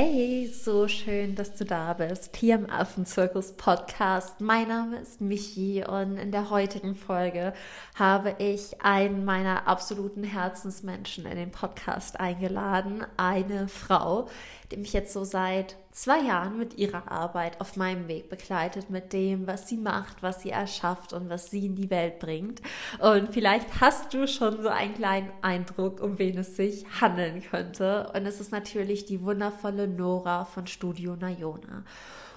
Hey, so schön, dass du da bist, hier im Affenzirkus Podcast. Mein Name ist Michi und in der heutigen Folge habe ich einen meiner absoluten Herzensmenschen in den Podcast eingeladen, eine Frau, die mich jetzt so seit zwei Jahren mit ihrer Arbeit auf meinem Weg begleitet, mit dem, was sie macht, was sie erschafft und was sie in die Welt bringt. Und vielleicht hast du schon so einen kleinen Eindruck, um wen es sich handeln könnte. Und es ist natürlich die wundervolle Nora von Studio Nayona.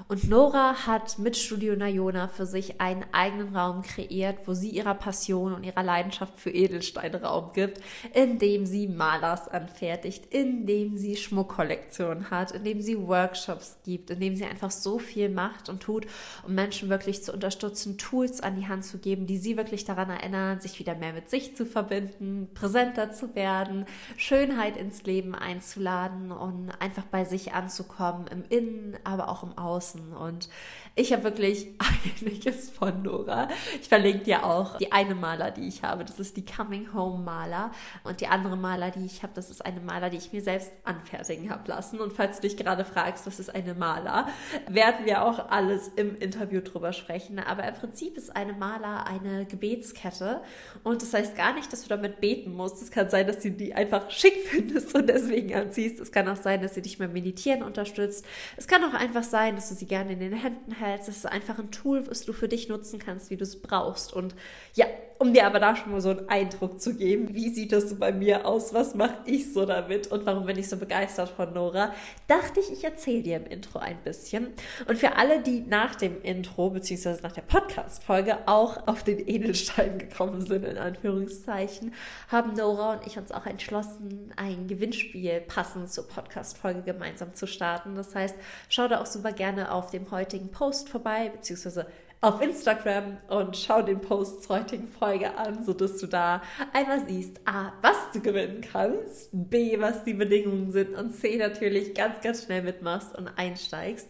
Und Nora hat mit Studio Nayona für sich einen eigenen Raum kreiert, wo sie ihrer Passion und ihrer Leidenschaft für Edelsteine Raum gibt, indem sie Malers anfertigt, indem sie Schmuckkollektionen hat, indem sie Workshops gibt, indem sie einfach so viel macht und tut, um Menschen wirklich zu unterstützen, Tools an die Hand zu geben, die sie wirklich daran erinnern, sich wieder mehr mit sich zu verbinden, präsenter zu werden, Schönheit ins Leben einzuladen und einfach bei sich anzukommen, im Innen, aber auch im Außen draußen. Und ich habe wirklich einiges von Nora. Ich verlinke dir auch die eine Maler, die ich habe. Das ist die Coming Home Maler. Und die andere Maler, die ich habe, das ist eine Maler, die ich mir selbst anfertigen habe lassen. Und falls du dich gerade fragst, was ist eine Maler, werden wir auch alles im Interview drüber sprechen. Aber im Prinzip ist eine Maler eine Gebetskette. Und das heißt gar nicht, dass du damit beten musst. Es kann sein, dass du die einfach schick findest und deswegen anziehst. Es kann auch sein, dass sie dich beim Meditieren unterstützt. Es kann auch einfach sein, dass du sie gerne in den Händen hältst. Das ist einfach ein Tool, was du für dich nutzen kannst, wie du es brauchst. Und ja, um dir aber da schon mal so einen Eindruck zu geben, wie sieht das so bei mir aus, was mache ich so damit und warum bin ich so begeistert von Nora, dachte ich, ich erzähle dir im Intro ein bisschen. Und für alle, die nach dem Intro beziehungsweise nach der Podcast-Folge auch auf den Edelstein gekommen sind, in Anführungszeichen, haben Nora und ich uns auch entschlossen, ein Gewinnspiel passend zur Podcast-Folge gemeinsam zu starten. Das heißt, schau da auch super gerne auf dem heutigen Post vorbei, beziehungsweise auf Instagram und schau den Post zur heutigen Folge an, sodass du da einmal siehst, A, was du gewinnen kannst, B, was die Bedingungen sind und C, natürlich ganz, ganz schnell mitmachst und einsteigst.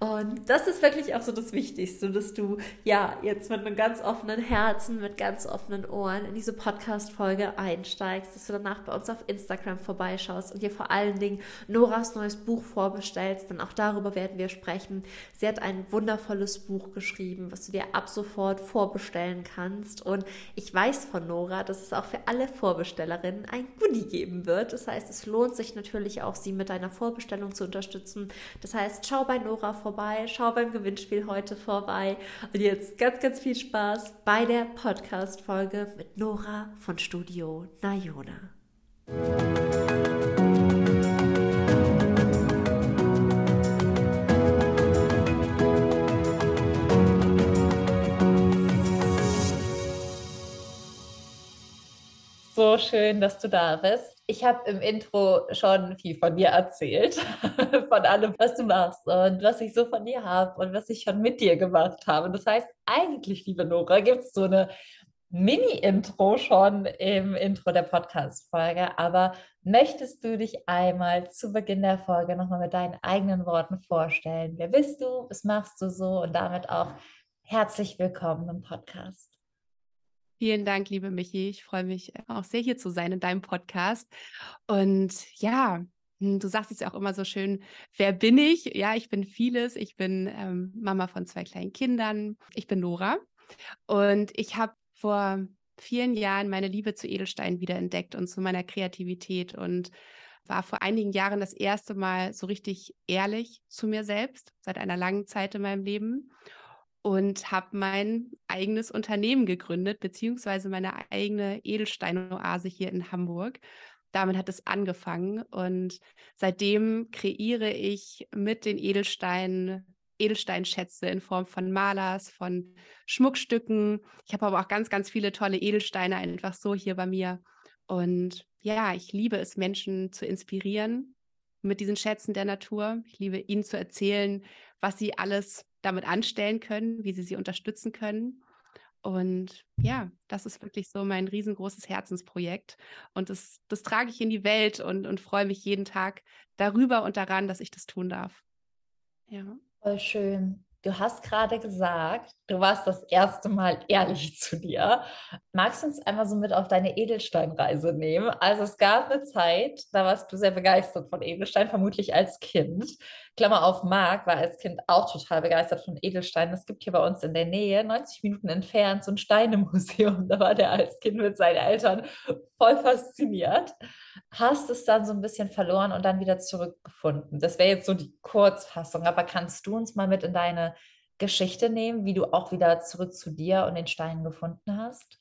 Und das ist wirklich auch so das Wichtigste, dass du ja jetzt mit einem ganz offenen Herzen, mit ganz offenen Ohren in diese Podcast-Folge einsteigst, dass du danach bei uns auf Instagram vorbeischaust und dir vor allen Dingen Noras neues Buch vorbestellst, denn auch darüber werden wir sprechen. Sie hat ein wundervolles Buch geschrieben, was du dir ab sofort vorbestellen kannst. Und ich weiß von Nora, dass es auch für alle Vorbestellerinnen ein Goodie geben wird. Das heißt, es lohnt sich natürlich auch, sie mit deiner Vorbestellung zu unterstützen. Das heißt, schau bei Nora vorbei, schau beim Gewinnspiel heute vorbei. Und jetzt ganz, ganz viel Spaß bei der Podcast-Folge mit Nora von Studio Nayona. So schön, dass du da bist. Ich habe im Intro schon viel von dir erzählt, von allem, was du machst und was ich so von dir habe und was ich schon mit dir gemacht habe. Das heißt, eigentlich, liebe Nora, gibt es so eine Mini-Intro schon im Intro der Podcast-Folge. Aber möchtest du dich einmal zu Beginn der Folge nochmal mit deinen eigenen Worten vorstellen? Wer bist du? Was machst du so? Und damit auch herzlich willkommen im Podcast. Vielen Dank, liebe Michi. Ich freue mich auch sehr, hier zu sein in deinem Podcast. Und ja, hm, du sagst es ja auch immer so schön, wer bin ich? Ja, ich bin vieles. Ich bin ähm, Mama von zwei kleinen Kindern. Ich bin Nora. Und ich habe vor vielen Jahren meine Liebe zu Edelstein wiederentdeckt und zu meiner Kreativität und war vor einigen Jahren das erste Mal so richtig ehrlich zu mir selbst, seit einer langen Zeit in meinem Leben und habe mein eigenes Unternehmen gegründet, beziehungsweise meine eigene Edelsteinoase hier in Hamburg. Damit hat es angefangen und seitdem kreiere ich mit den Edelsteinen Edelsteinschätze in Form von Malers, von Schmuckstücken. Ich habe aber auch ganz, ganz viele tolle Edelsteine einfach so hier bei mir. Und ja, ich liebe es, Menschen zu inspirieren mit diesen Schätzen der Natur. Ich liebe ihnen zu erzählen, was sie alles damit anstellen können, wie sie sie unterstützen können. Und ja, das ist wirklich so mein riesengroßes Herzensprojekt. Und das, das trage ich in die Welt und, und freue mich jeden Tag darüber und daran, dass ich das tun darf. Ja. Voll schön. Du hast gerade gesagt, du warst das erste Mal ehrlich zu dir. Magst du uns einmal so mit auf deine Edelsteinreise nehmen? Also es gab eine Zeit, da warst du sehr begeistert von Edelstein, vermutlich als Kind. Klammer auf, Marc war als Kind auch total begeistert von Edelsteinen. Es gibt hier bei uns in der Nähe, 90 Minuten entfernt, so ein Steinemuseum. Da war der als Kind mit seinen Eltern voll fasziniert. Hast es dann so ein bisschen verloren und dann wieder zurückgefunden. Das wäre jetzt so die Kurzfassung. Aber kannst du uns mal mit in deine Geschichte nehmen, wie du auch wieder zurück zu dir und den Steinen gefunden hast?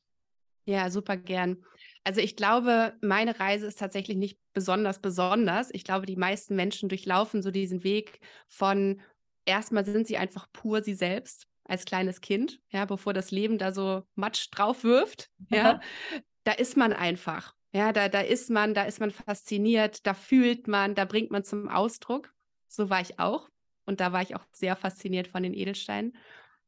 Ja, super gern. Also ich glaube, meine Reise ist tatsächlich nicht besonders besonders. Ich glaube, die meisten Menschen durchlaufen so diesen Weg von erstmal sind sie einfach pur sie selbst als kleines Kind, ja, bevor das Leben da so Matsch drauf wirft, ja. Da ist man einfach. Ja, da, da ist man, da ist man fasziniert, da fühlt man, da bringt man zum Ausdruck. So war ich auch. Und da war ich auch sehr fasziniert von den Edelsteinen.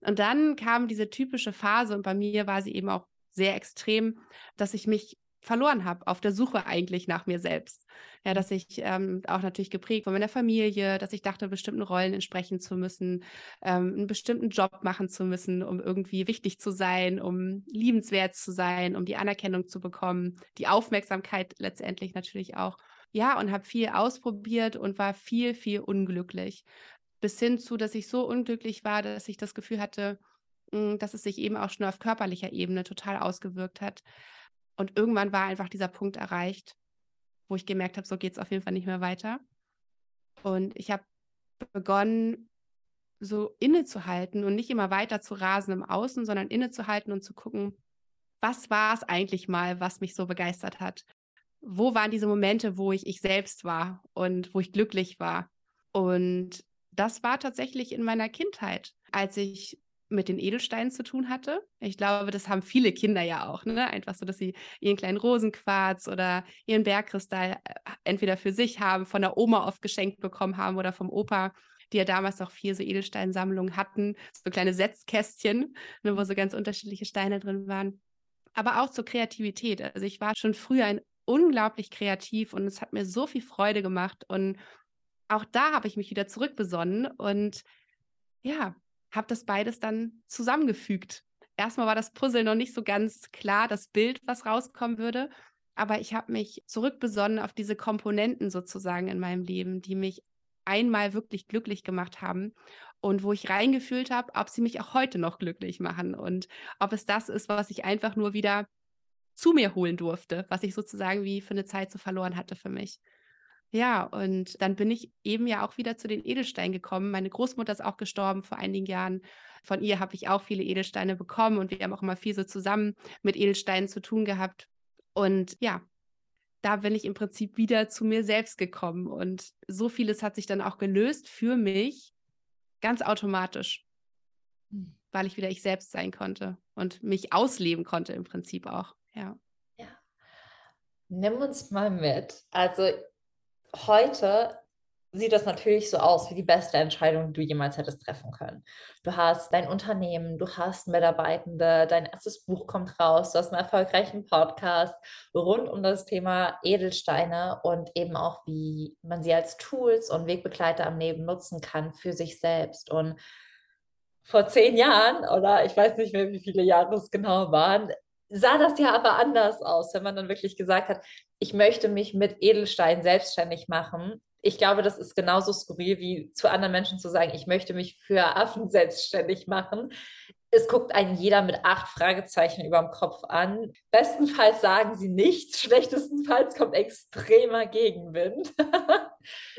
Und dann kam diese typische Phase und bei mir war sie eben auch sehr extrem, dass ich mich verloren habe auf der Suche eigentlich nach mir selbst. Ja, dass ich ähm, auch natürlich geprägt von meiner Familie, dass ich dachte, bestimmten Rollen entsprechen zu müssen, ähm, einen bestimmten Job machen zu müssen, um irgendwie wichtig zu sein, um liebenswert zu sein, um die Anerkennung zu bekommen, die Aufmerksamkeit letztendlich natürlich auch. Ja, und habe viel ausprobiert und war viel, viel unglücklich bis hin zu, dass ich so unglücklich war, dass ich das Gefühl hatte, hm, dass es sich eben auch schon auf körperlicher Ebene total ausgewirkt hat. Und irgendwann war einfach dieser Punkt erreicht, wo ich gemerkt habe, so geht es auf jeden Fall nicht mehr weiter. Und ich habe begonnen, so innezuhalten und nicht immer weiter zu rasen im Außen, sondern innezuhalten und zu gucken, was war es eigentlich mal, was mich so begeistert hat? Wo waren diese Momente, wo ich ich selbst war und wo ich glücklich war? Und das war tatsächlich in meiner Kindheit, als ich mit den Edelsteinen zu tun hatte. Ich glaube, das haben viele Kinder ja auch, ne? Einfach so, dass sie ihren kleinen Rosenquarz oder ihren Bergkristall äh, entweder für sich haben, von der Oma oft geschenkt bekommen haben oder vom Opa, die ja damals auch vier so Edelsteinsammlungen hatten, so kleine Setzkästchen, ne, wo so ganz unterschiedliche Steine drin waren. Aber auch zur Kreativität. Also ich war schon früher ein unglaublich kreativ und es hat mir so viel Freude gemacht und auch da habe ich mich wieder zurückbesonnen und ja, habe das beides dann zusammengefügt. Erstmal war das Puzzle noch nicht so ganz klar, das Bild, was rauskommen würde, aber ich habe mich zurückbesonnen auf diese Komponenten sozusagen in meinem Leben, die mich einmal wirklich glücklich gemacht haben und wo ich reingefühlt habe, ob sie mich auch heute noch glücklich machen und ob es das ist, was ich einfach nur wieder zu mir holen durfte, was ich sozusagen wie für eine Zeit so verloren hatte für mich. Ja, und dann bin ich eben ja auch wieder zu den Edelsteinen gekommen. Meine Großmutter ist auch gestorben vor einigen Jahren. Von ihr habe ich auch viele Edelsteine bekommen und wir haben auch immer viel so zusammen mit Edelsteinen zu tun gehabt. Und ja, da bin ich im Prinzip wieder zu mir selbst gekommen und so vieles hat sich dann auch gelöst für mich ganz automatisch, hm. weil ich wieder ich selbst sein konnte und mich ausleben konnte im Prinzip auch. Ja. Ja. Nimm uns mal mit. Also heute sieht das natürlich so aus wie die beste Entscheidung, die du jemals hättest treffen können. Du hast dein Unternehmen, du hast Mitarbeitende, dein erstes Buch kommt raus, du hast einen erfolgreichen Podcast rund um das Thema Edelsteine und eben auch, wie man sie als Tools und Wegbegleiter am Leben nutzen kann für sich selbst. Und vor zehn Jahren, oder ich weiß nicht mehr, wie viele Jahre es genau waren, sah das ja aber anders aus, wenn man dann wirklich gesagt hat, ich möchte mich mit Edelstein selbstständig machen. Ich glaube, das ist genauso skurril wie zu anderen Menschen zu sagen, ich möchte mich für Affen selbstständig machen es guckt einen jeder mit acht Fragezeichen über dem Kopf an. Bestenfalls sagen sie nichts, schlechtestenfalls kommt extremer Gegenwind.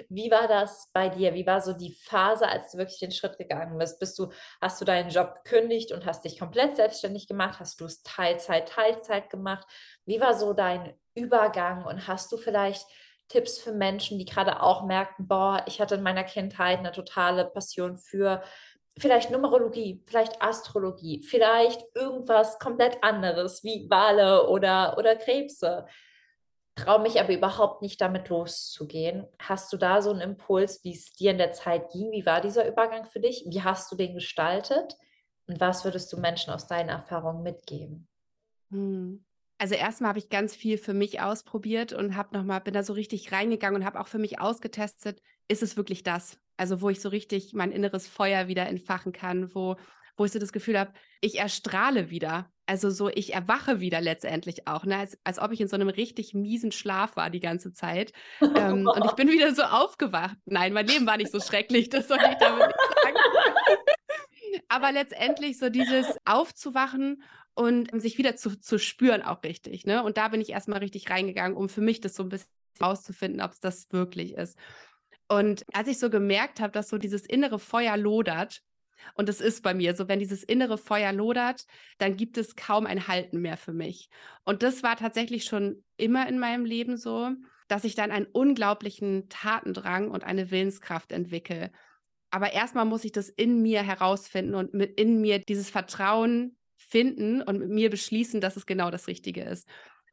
Wie war das bei dir? Wie war so die Phase, als du wirklich den Schritt gegangen bist? Bist du, hast du deinen Job gekündigt und hast dich komplett selbstständig gemacht? Hast du es Teilzeit, Teilzeit gemacht? Wie war so dein Übergang und hast du vielleicht Tipps für Menschen, die gerade auch merken, boah, ich hatte in meiner Kindheit eine totale Passion für vielleicht Numerologie, vielleicht Astrologie, vielleicht irgendwas komplett anderes wie Wale oder, oder Krebse. Traue mich aber überhaupt nicht damit loszugehen. Hast du da so einen Impuls, wie es dir in der Zeit ging? Wie war dieser Übergang für dich? Wie hast du den gestaltet? Und was würdest du Menschen aus deinen Erfahrungen mitgeben? Hm. Also erstmal habe ich ganz viel für mich ausprobiert und habe noch mal bin da so richtig reingegangen und habe auch für mich ausgetestet, ist es wirklich das? Also wo ich so richtig mein inneres Feuer wieder entfachen kann, wo wo ich so das Gefühl habe, ich erstrahle wieder. Also so, ich erwache wieder letztendlich auch, ne? als, als ob ich in so einem richtig miesen Schlaf war die ganze Zeit. Ähm, und ich bin wieder so aufgewacht. Nein, mein Leben war nicht so schrecklich, das soll ich damit nicht sagen. Aber letztendlich so dieses Aufzuwachen und sich wieder zu, zu spüren auch richtig. Ne? Und da bin ich erstmal richtig reingegangen, um für mich das so ein bisschen rauszufinden, ob es das wirklich ist. Und als ich so gemerkt habe, dass so dieses innere Feuer lodert, und es ist bei mir so, wenn dieses innere Feuer lodert, dann gibt es kaum ein Halten mehr für mich. Und das war tatsächlich schon immer in meinem Leben so, dass ich dann einen unglaublichen Tatendrang und eine Willenskraft entwickle. Aber erstmal muss ich das in mir herausfinden und mit in mir dieses Vertrauen finden und mit mir beschließen, dass es genau das Richtige ist.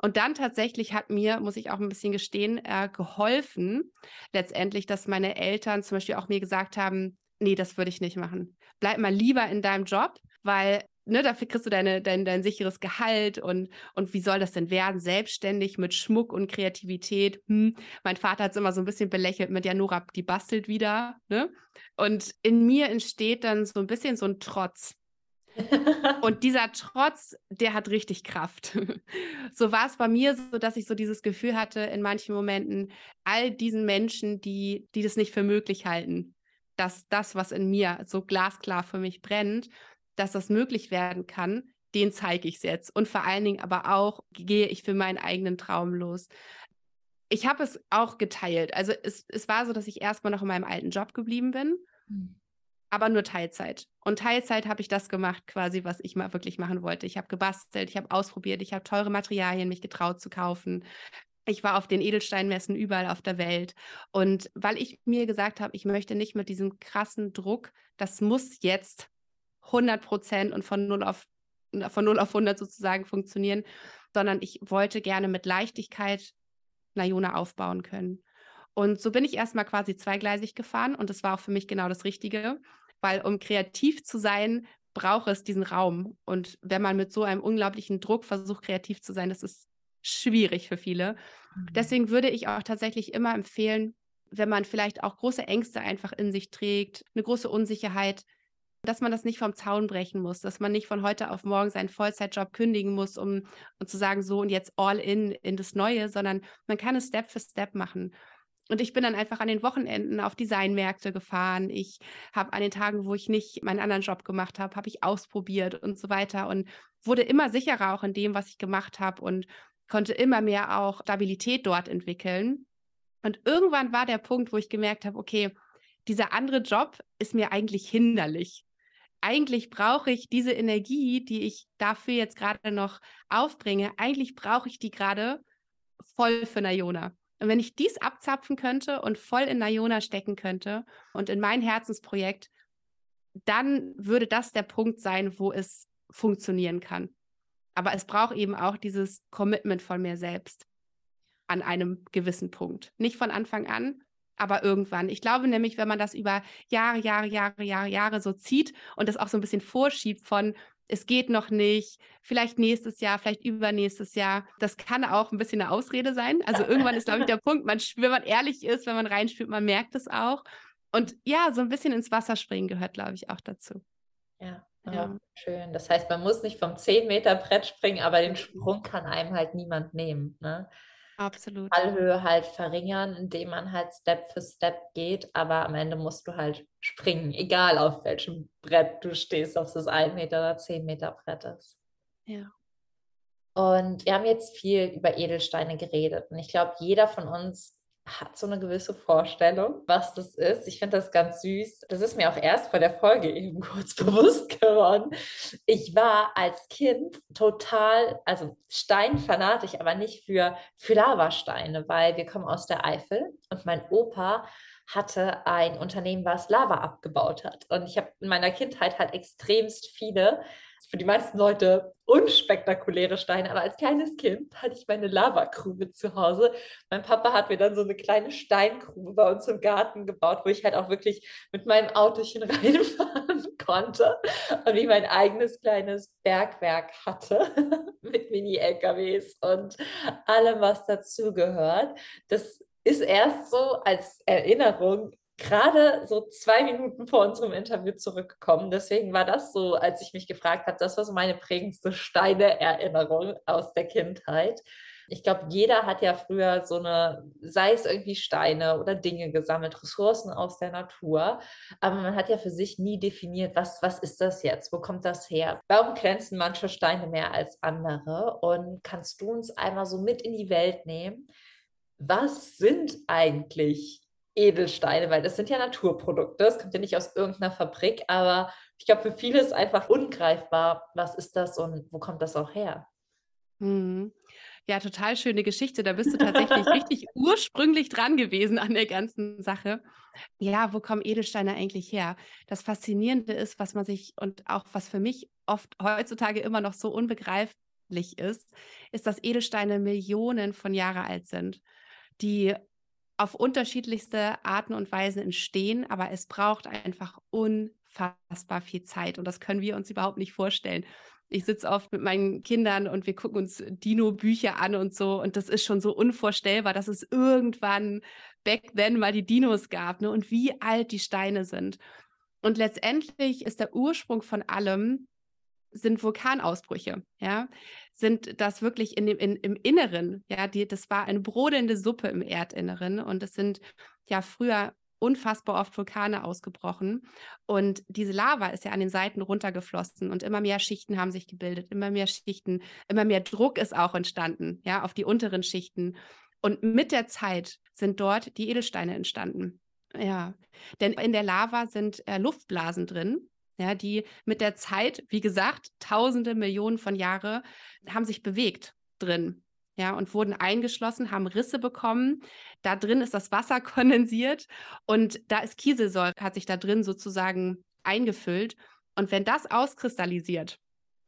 Und dann tatsächlich hat mir, muss ich auch ein bisschen gestehen, äh, geholfen, letztendlich, dass meine Eltern zum Beispiel auch mir gesagt haben, nee, das würde ich nicht machen. Bleib mal lieber in deinem Job, weil ne, dafür kriegst du deine, dein, dein sicheres Gehalt und, und wie soll das denn werden? Selbstständig mit Schmuck und Kreativität. Hm. Mein Vater hat es immer so ein bisschen belächelt mit, ja, Nora, die bastelt wieder. Ne? Und in mir entsteht dann so ein bisschen so ein Trotz. und dieser Trotz, der hat richtig Kraft. so war es bei mir so, dass ich so dieses Gefühl hatte in manchen Momenten, all diesen Menschen, die, die das nicht für möglich halten, dass das, was in mir so glasklar für mich brennt, dass das möglich werden kann, den zeige ich es jetzt. Und vor allen Dingen aber auch gehe ich für meinen eigenen Traum los. Ich habe es auch geteilt. Also es, es war so, dass ich erstmal noch in meinem alten Job geblieben bin, mhm. aber nur Teilzeit. Und Teilzeit habe ich das gemacht, quasi, was ich mal wirklich machen wollte. Ich habe gebastelt, ich habe ausprobiert, ich habe teure Materialien mich getraut zu kaufen, ich war auf den Edelsteinmessen überall auf der Welt. Und weil ich mir gesagt habe, ich möchte nicht mit diesem krassen Druck, das muss jetzt 100 Prozent und von 0 auf, von 0 auf 100 sozusagen funktionieren, sondern ich wollte gerne mit Leichtigkeit Nayona aufbauen können. Und so bin ich erstmal quasi zweigleisig gefahren und das war auch für mich genau das Richtige, weil um kreativ zu sein, braucht es diesen Raum. Und wenn man mit so einem unglaublichen Druck versucht, kreativ zu sein, das ist schwierig für viele. Mhm. Deswegen würde ich auch tatsächlich immer empfehlen, wenn man vielleicht auch große Ängste einfach in sich trägt, eine große Unsicherheit, dass man das nicht vom Zaun brechen muss, dass man nicht von heute auf morgen seinen Vollzeitjob kündigen muss, um, um zu sagen, so und jetzt all in in das Neue, sondern man kann es Step für Step machen. Und ich bin dann einfach an den Wochenenden auf Designmärkte gefahren. Ich habe an den Tagen, wo ich nicht meinen anderen Job gemacht habe, habe ich ausprobiert und so weiter und wurde immer sicherer auch in dem, was ich gemacht habe und konnte immer mehr auch Stabilität dort entwickeln. Und irgendwann war der Punkt, wo ich gemerkt habe, okay, dieser andere Job ist mir eigentlich hinderlich. Eigentlich brauche ich diese Energie, die ich dafür jetzt gerade noch aufbringe, eigentlich brauche ich die gerade voll für Nayona. Und wenn ich dies abzapfen könnte und voll in Nayona stecken könnte und in mein Herzensprojekt, dann würde das der Punkt sein, wo es funktionieren kann. Aber es braucht eben auch dieses Commitment von mir selbst an einem gewissen Punkt. Nicht von Anfang an, aber irgendwann. Ich glaube nämlich, wenn man das über Jahre, Jahre, Jahre, Jahre, Jahre so zieht und das auch so ein bisschen vorschiebt von, es geht noch nicht, vielleicht nächstes Jahr, vielleicht übernächstes Jahr. Das kann auch ein bisschen eine Ausrede sein. Also irgendwann ist, glaube ich, der Punkt, man, wenn man ehrlich ist, wenn man reinspielt, man merkt es auch. Und ja, so ein bisschen ins Wasser springen gehört, glaube ich, auch dazu. Ja. Ja, schön. Das heißt, man muss nicht vom 10 Meter Brett springen, aber den Sprung kann einem halt niemand nehmen. Ne? Absolut. Fallhöhe halt verringern, indem man halt Step für Step geht, aber am Ende musst du halt springen, egal auf welchem Brett du stehst, ob es das 1 Meter oder 10 Meter Brett ist. Ja. Und wir haben jetzt viel über Edelsteine geredet und ich glaube, jeder von uns hat so eine gewisse Vorstellung, was das ist. Ich finde das ganz süß. Das ist mir auch erst vor der Folge eben kurz bewusst geworden. Ich war als Kind total, also steinfanatisch, aber nicht für, für Lavasteine, weil wir kommen aus der Eifel und mein Opa hatte ein Unternehmen, was Lava abgebaut hat. Und ich habe in meiner Kindheit halt extremst viele für die meisten Leute unspektakuläre Steine, aber als kleines Kind hatte ich meine Lavakrube zu Hause. Mein Papa hat mir dann so eine kleine Steingrube bei uns im Garten gebaut, wo ich halt auch wirklich mit meinem Autochen reinfahren konnte und wie mein eigenes kleines Bergwerk hatte mit Mini-LKWs und allem, was dazugehört. Das ist erst so als Erinnerung gerade so zwei Minuten vor unserem Interview zurückgekommen. Deswegen war das so, als ich mich gefragt habe, das war so meine prägendste Steine-Erinnerung aus der Kindheit. Ich glaube, jeder hat ja früher so eine, sei es irgendwie Steine oder Dinge gesammelt, Ressourcen aus der Natur. Aber man hat ja für sich nie definiert, was, was ist das jetzt? Wo kommt das her? Warum glänzen manche Steine mehr als andere? Und kannst du uns einmal so mit in die Welt nehmen? Was sind eigentlich Edelsteine, weil das sind ja Naturprodukte, das kommt ja nicht aus irgendeiner Fabrik, aber ich glaube, für viele ist einfach ungreifbar, was ist das und wo kommt das auch her? Mhm. Ja, total schöne Geschichte. Da bist du tatsächlich richtig ursprünglich dran gewesen an der ganzen Sache. Ja, wo kommen Edelsteine eigentlich her? Das Faszinierende ist, was man sich und auch was für mich oft heutzutage immer noch so unbegreiflich ist, ist, dass Edelsteine Millionen von Jahre alt sind, die auf unterschiedlichste Arten und Weisen entstehen, aber es braucht einfach unfassbar viel Zeit und das können wir uns überhaupt nicht vorstellen. Ich sitze oft mit meinen Kindern und wir gucken uns Dino-Bücher an und so und das ist schon so unvorstellbar, dass es irgendwann back then mal die Dinos gab ne? und wie alt die Steine sind. Und letztendlich ist der Ursprung von allem sind Vulkanausbrüche, ja, sind das wirklich in dem, in, im Inneren, ja, die, das war eine brodelnde Suppe im Erdinneren und es sind ja früher unfassbar oft Vulkane ausgebrochen und diese Lava ist ja an den Seiten runtergeflossen und immer mehr Schichten haben sich gebildet, immer mehr Schichten, immer mehr Druck ist auch entstanden, ja, auf die unteren Schichten und mit der Zeit sind dort die Edelsteine entstanden. Ja, denn in der Lava sind äh, Luftblasen drin ja, die mit der Zeit, wie gesagt, tausende Millionen von Jahre, haben sich bewegt drin. Ja, und wurden eingeschlossen, haben Risse bekommen. Da drin ist das Wasser kondensiert und da ist Kieselsäure, hat sich da drin sozusagen eingefüllt. Und wenn das auskristallisiert,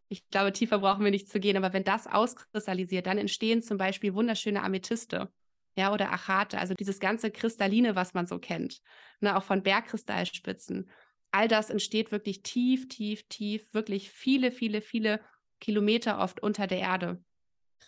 ich glaube, tiefer brauchen wir nicht zu gehen, aber wenn das auskristallisiert, dann entstehen zum Beispiel wunderschöne Amethyste. Ja, oder Achate, also dieses ganze Kristalline, was man so kennt, ne, auch von Bergkristallspitzen all das entsteht wirklich tief, tief, tief, wirklich viele, viele, viele Kilometer oft unter der Erde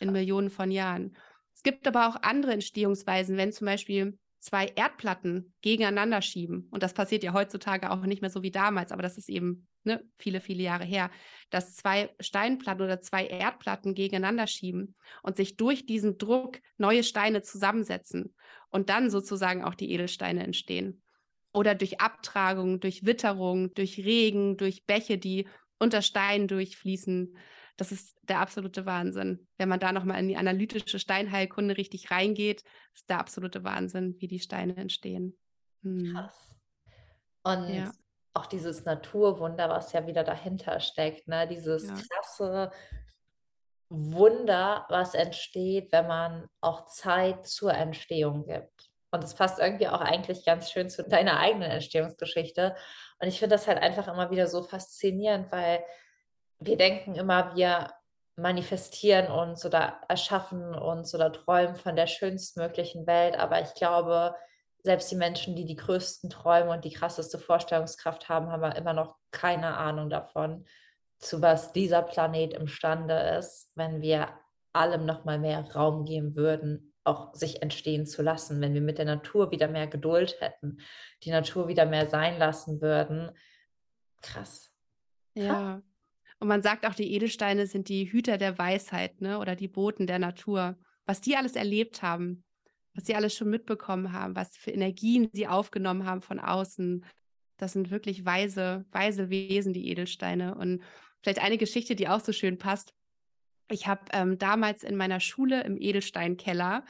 in Millionen von Jahren. Es gibt aber auch andere Entstehungsweisen, wenn zum Beispiel zwei Erdplatten gegeneinander schieben, und das passiert ja heutzutage auch nicht mehr so wie damals, aber das ist eben ne, viele, viele Jahre her, dass zwei Steinplatten oder zwei Erdplatten gegeneinander schieben und sich durch diesen Druck neue Steine zusammensetzen und dann sozusagen auch die Edelsteine entstehen oder durch Abtragung, durch Witterung, durch Regen, durch Bäche, die unter Steinen durchfließen. Das ist der absolute Wahnsinn. Wenn man da nochmal in die analytische Steinheilkunde richtig reingeht, ist der absolute Wahnsinn, wie die Steine entstehen. Hm. Krass. Und ja. auch dieses Naturwunder, was ja wieder dahinter steckt, ne? dieses ja. krasse Wunder, was entsteht, wenn man auch Zeit zur Entstehung gibt. Und das passt irgendwie auch eigentlich ganz schön zu deiner eigenen Entstehungsgeschichte. Und ich finde das halt einfach immer wieder so faszinierend, weil wir denken immer, wir manifestieren uns oder erschaffen uns oder träumen von der schönstmöglichen Welt. Aber ich glaube, selbst die Menschen, die die größten Träume und die krasseste Vorstellungskraft haben, haben immer noch keine Ahnung davon, zu was dieser Planet imstande ist, wenn wir allem noch mal mehr Raum geben würden, auch sich entstehen zu lassen, wenn wir mit der Natur wieder mehr Geduld hätten, die Natur wieder mehr sein lassen würden. Krass. Ja. Und man sagt auch, die Edelsteine sind die Hüter der Weisheit, ne? Oder die Boten der Natur. Was die alles erlebt haben, was sie alles schon mitbekommen haben, was für Energien sie aufgenommen haben von außen. Das sind wirklich weise, weise Wesen, die Edelsteine. Und vielleicht eine Geschichte, die auch so schön passt. Ich habe ähm, damals in meiner Schule im Edelsteinkeller,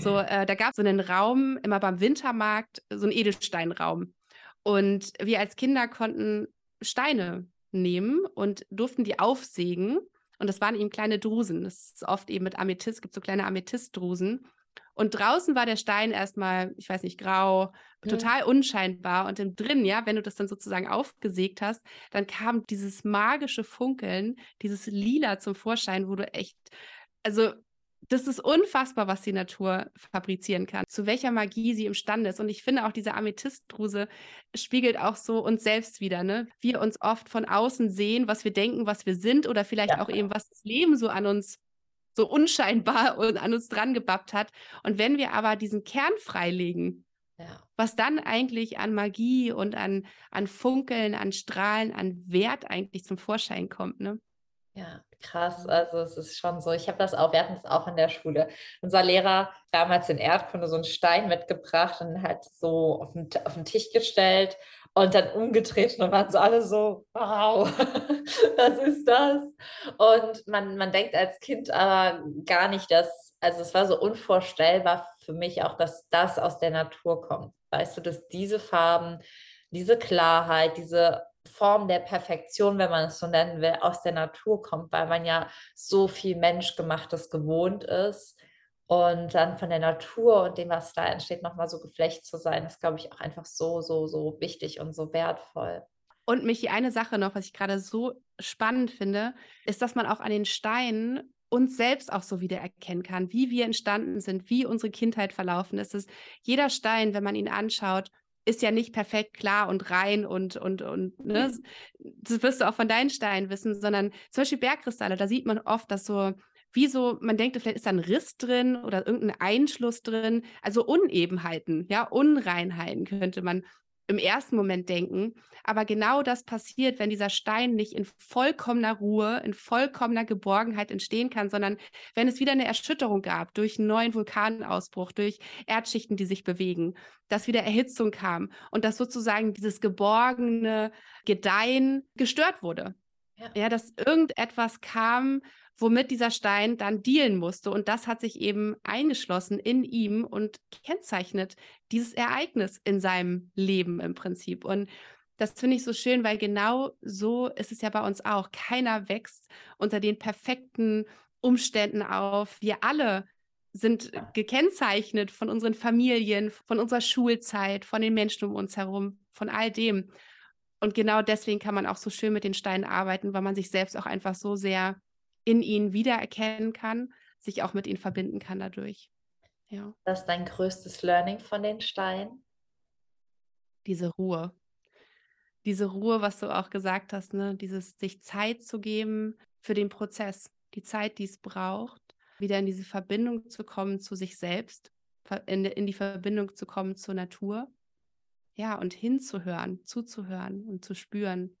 so, äh, da gab es so einen Raum, immer beim Wintermarkt, so einen Edelsteinraum. Und wir als Kinder konnten Steine nehmen und durften die aufsägen. Und das waren eben kleine Drusen. Das ist oft eben mit Amethyst, gibt so kleine Amethystdrusen. Und draußen war der Stein erstmal, ich weiß nicht, grau, mhm. total unscheinbar. Und im drin, ja, wenn du das dann sozusagen aufgesägt hast, dann kam dieses magische Funkeln, dieses Lila zum Vorschein, wo du echt, also das ist unfassbar, was die Natur fabrizieren kann, zu welcher Magie sie imstande ist. Und ich finde auch diese Amethystdruse spiegelt auch so uns selbst wieder, ne? Wir uns oft von außen sehen, was wir denken, was wir sind oder vielleicht ja. auch eben, was das Leben so an uns so unscheinbar an uns dran gebappt hat. Und wenn wir aber diesen Kern freilegen, Ja. Was dann eigentlich an Magie und an, an Funkeln, an Strahlen, an Wert eigentlich zum Vorschein kommt, ne? Ja, krass. Also es ist schon so. Ich habe das auch, wir hatten es auch in der Schule. Unser Lehrer damals in Erdkunde so einen Stein mitgebracht und hat so auf den, auf den Tisch gestellt und dann umgedreht und waren so alle so, wow, was ist das? Und man, man denkt als Kind aber gar nicht, dass, also es war so unvorstellbar für mich auch, dass das aus der Natur kommt. Weißt du, dass diese Farben, diese Klarheit, diese Form der Perfektion, wenn man es so nennen will, aus der Natur kommt, weil man ja so viel Menschgemachtes gewohnt ist. Und dann von der Natur und dem, was da entsteht, nochmal so geflecht zu sein, ist, glaube ich, auch einfach so, so, so wichtig und so wertvoll. Und Michi, eine Sache noch, was ich gerade so spannend finde, ist, dass man auch an den Steinen uns selbst auch so wieder erkennen kann, wie wir entstanden sind, wie unsere Kindheit verlaufen ist. Dass jeder Stein, wenn man ihn anschaut, ist ja nicht perfekt klar und rein und, und, und, ne? Das wirst du auch von deinen Steinen wissen, sondern zum Beispiel Bergkristalle, da sieht man oft, dass so, wie so, man denkt, vielleicht ist da ein Riss drin oder irgendein Einschluss drin, also Unebenheiten, ja, Unreinheiten könnte man im ersten Moment denken. Aber genau das passiert, wenn dieser Stein nicht in vollkommener Ruhe, in vollkommener Geborgenheit entstehen kann, sondern wenn es wieder eine Erschütterung gab durch einen neuen Vulkanausbruch, durch Erdschichten, die sich bewegen, dass wieder Erhitzung kam und dass sozusagen dieses geborgene Gedeihen gestört wurde. Ja. ja, dass irgendetwas kam, womit dieser Stein dann dealen musste. Und das hat sich eben eingeschlossen in ihm und kennzeichnet dieses Ereignis in seinem Leben im Prinzip. Und das finde ich so schön, weil genau so ist es ja bei uns auch. Keiner wächst unter den perfekten Umständen auf. Wir alle sind gekennzeichnet von unseren Familien, von unserer Schulzeit, von den Menschen um uns herum, von all dem. Und genau deswegen kann man auch so schön mit den Steinen arbeiten, weil man sich selbst auch einfach so sehr in ihnen wiedererkennen kann, sich auch mit ihnen verbinden kann dadurch. Ja. Das ist dein größtes Learning von den Steinen? Diese Ruhe. Diese Ruhe, was du auch gesagt hast, ne? dieses sich Zeit zu geben für den Prozess, die Zeit, die es braucht, wieder in diese Verbindung zu kommen zu sich selbst, in, in die Verbindung zu kommen zur Natur. Ja, und hinzuhören, zuzuhören und zu spüren.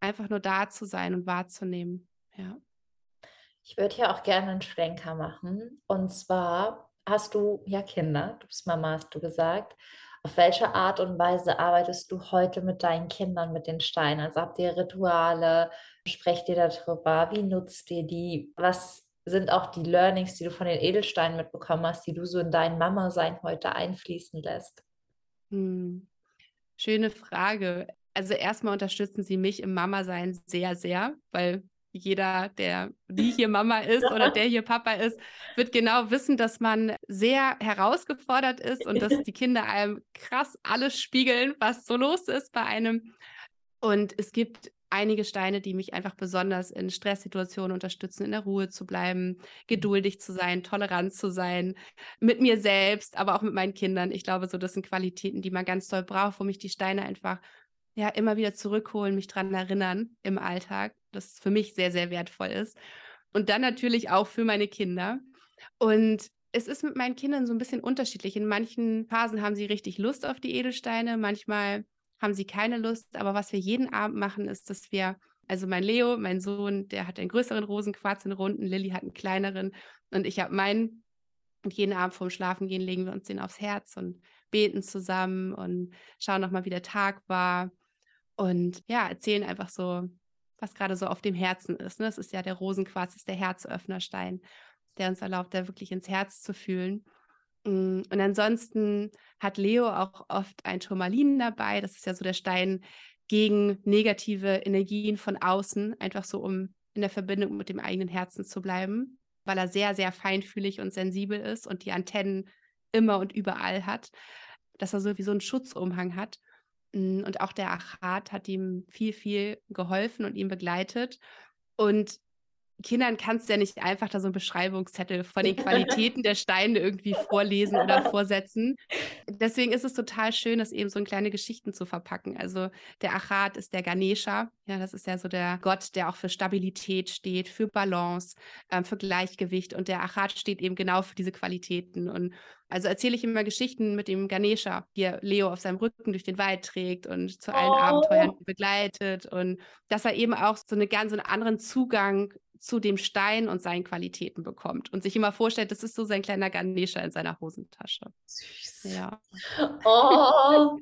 Einfach nur da zu sein und wahrzunehmen. Ja. Ich würde hier auch gerne einen Schwenker machen. Und zwar hast du ja Kinder, du bist Mama, hast du gesagt. Auf welche Art und Weise arbeitest du heute mit deinen Kindern mit den Steinen? Also habt ihr Rituale? Sprecht ihr darüber? Wie nutzt ihr die? Was sind auch die Learnings, die du von den Edelsteinen mitbekommen hast, die du so in dein Mama-Sein heute einfließen lässt? Hm. Schöne Frage. Also erstmal unterstützen sie mich im Mama-Sein sehr, sehr, weil jeder, der die hier Mama ist oder der hier Papa ist, wird genau wissen, dass man sehr herausgefordert ist und dass die Kinder einem krass alles spiegeln, was so los ist bei einem. Und es gibt einige Steine, die mich einfach besonders in Stresssituationen unterstützen, in der Ruhe zu bleiben, geduldig zu sein, tolerant zu sein, mit mir selbst, aber auch mit meinen Kindern. Ich glaube, so das sind Qualitäten, die man ganz toll braucht, wo mich die Steine einfach ja immer wieder zurückholen, mich daran erinnern im Alltag, das für mich sehr, sehr wertvoll ist. Und dann natürlich auch für meine Kinder. Und es ist mit meinen Kindern so ein bisschen unterschiedlich. In manchen Phasen haben sie richtig Lust auf die Edelsteine, manchmal haben sie keine Lust. Aber was wir jeden Abend machen, ist, dass wir, also mein Leo, mein Sohn, der hat einen größeren Rosenquarz in Runden, Lilly hat einen kleineren und ich habe meinen. Und jeden Abend vorm Schlafengehen legen wir uns den aufs Herz und beten zusammen und schauen nochmal, wie der Tag war und ja, erzählen einfach so, was gerade so auf dem Herzen ist. Ne? Das ist ja der Rosenquarz, ist der Herzöffnerstein, der uns erlaubt, da wirklich ins Herz zu fühlen. Mm, und ansonsten hat Leo auch oft ein Turmalin dabei. Das ist ja so der Stein gegen negative Energien von außen, einfach so, um in der Verbindung mit dem eigenen Herzen zu bleiben, weil er sehr, sehr feinfühlig und sensibel ist und die Antennen immer und überall hat, dass er so wie so einen Schutzumhang hat. Und auch der Achat hat ihm viel, viel geholfen und ihn begleitet. Und Kindern kannst du ja nicht einfach da so einen Beschreibungszettel von den Qualitäten der Steine irgendwie vorlesen oder vorsetzen. Deswegen ist es total schön, das eben so in kleine Geschichten zu verpacken. Also der Achat ist der Ganesha. Ja, das ist ja so der Gott, der auch für Stabilität steht, für Balance, äh, für Gleichgewicht. Und der Achat steht eben genau für diese Qualitäten. Und also erzähle ich immer Geschichten mit dem Ganesha, wie er Leo auf seinem Rücken durch den Wald trägt und zu allen oh. Abenteuern begleitet und dass er eben auch so eine ganz so einen anderen Zugang zu dem Stein und seinen Qualitäten bekommt und sich immer vorstellt, das ist so sein kleiner Ganesha in seiner Hosentasche. Süß. Ja. Oh,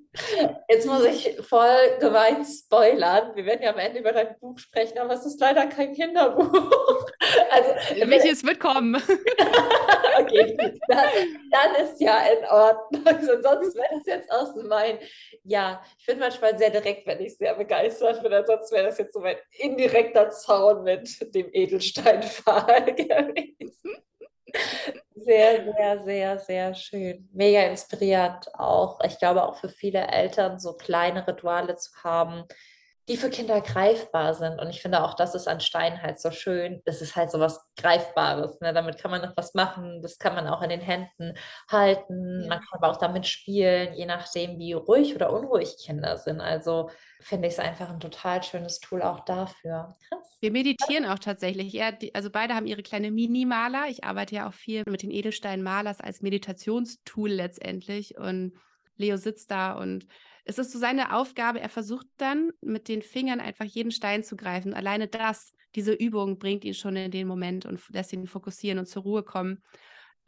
jetzt muss ich voll gemein spoilern. Wir werden ja am Ende über dein Buch sprechen, aber es ist leider kein Kinderbuch. Also, Welches wird kommen? okay, dann, dann, ist ja in Ordnung. Sonst wäre das jetzt aus mein, ja, ich bin manchmal sehr direkt, wenn ich sehr begeistert bin. Ansonsten wäre das jetzt so mein indirekter Zaun mit dem Edelsteinpfahl gewesen. Sehr, sehr, sehr, sehr schön. Mega inspirierend auch. Ich glaube auch für viele Eltern so kleine Rituale zu haben, die für Kinder greifbar sind. Und ich finde auch, das ist an Stein halt so schön. Das ist halt so was Greifbares. Ne? Damit kann man noch was machen. Das kann man auch in den Händen halten. Ja. Man kann aber auch damit spielen, je nachdem, wie ruhig oder unruhig Kinder sind. Also finde ich es einfach ein total schönes Tool auch dafür. Krass. Wir meditieren auch tatsächlich. Ja, die, also beide haben ihre kleine Mini-Maler. Ich arbeite ja auch viel mit den Edelstein-Malers als Meditationstool letztendlich. Und Leo sitzt da und es ist so seine Aufgabe, er versucht dann mit den Fingern einfach jeden Stein zu greifen. Alleine das, diese Übung bringt ihn schon in den Moment und lässt ihn fokussieren und zur Ruhe kommen.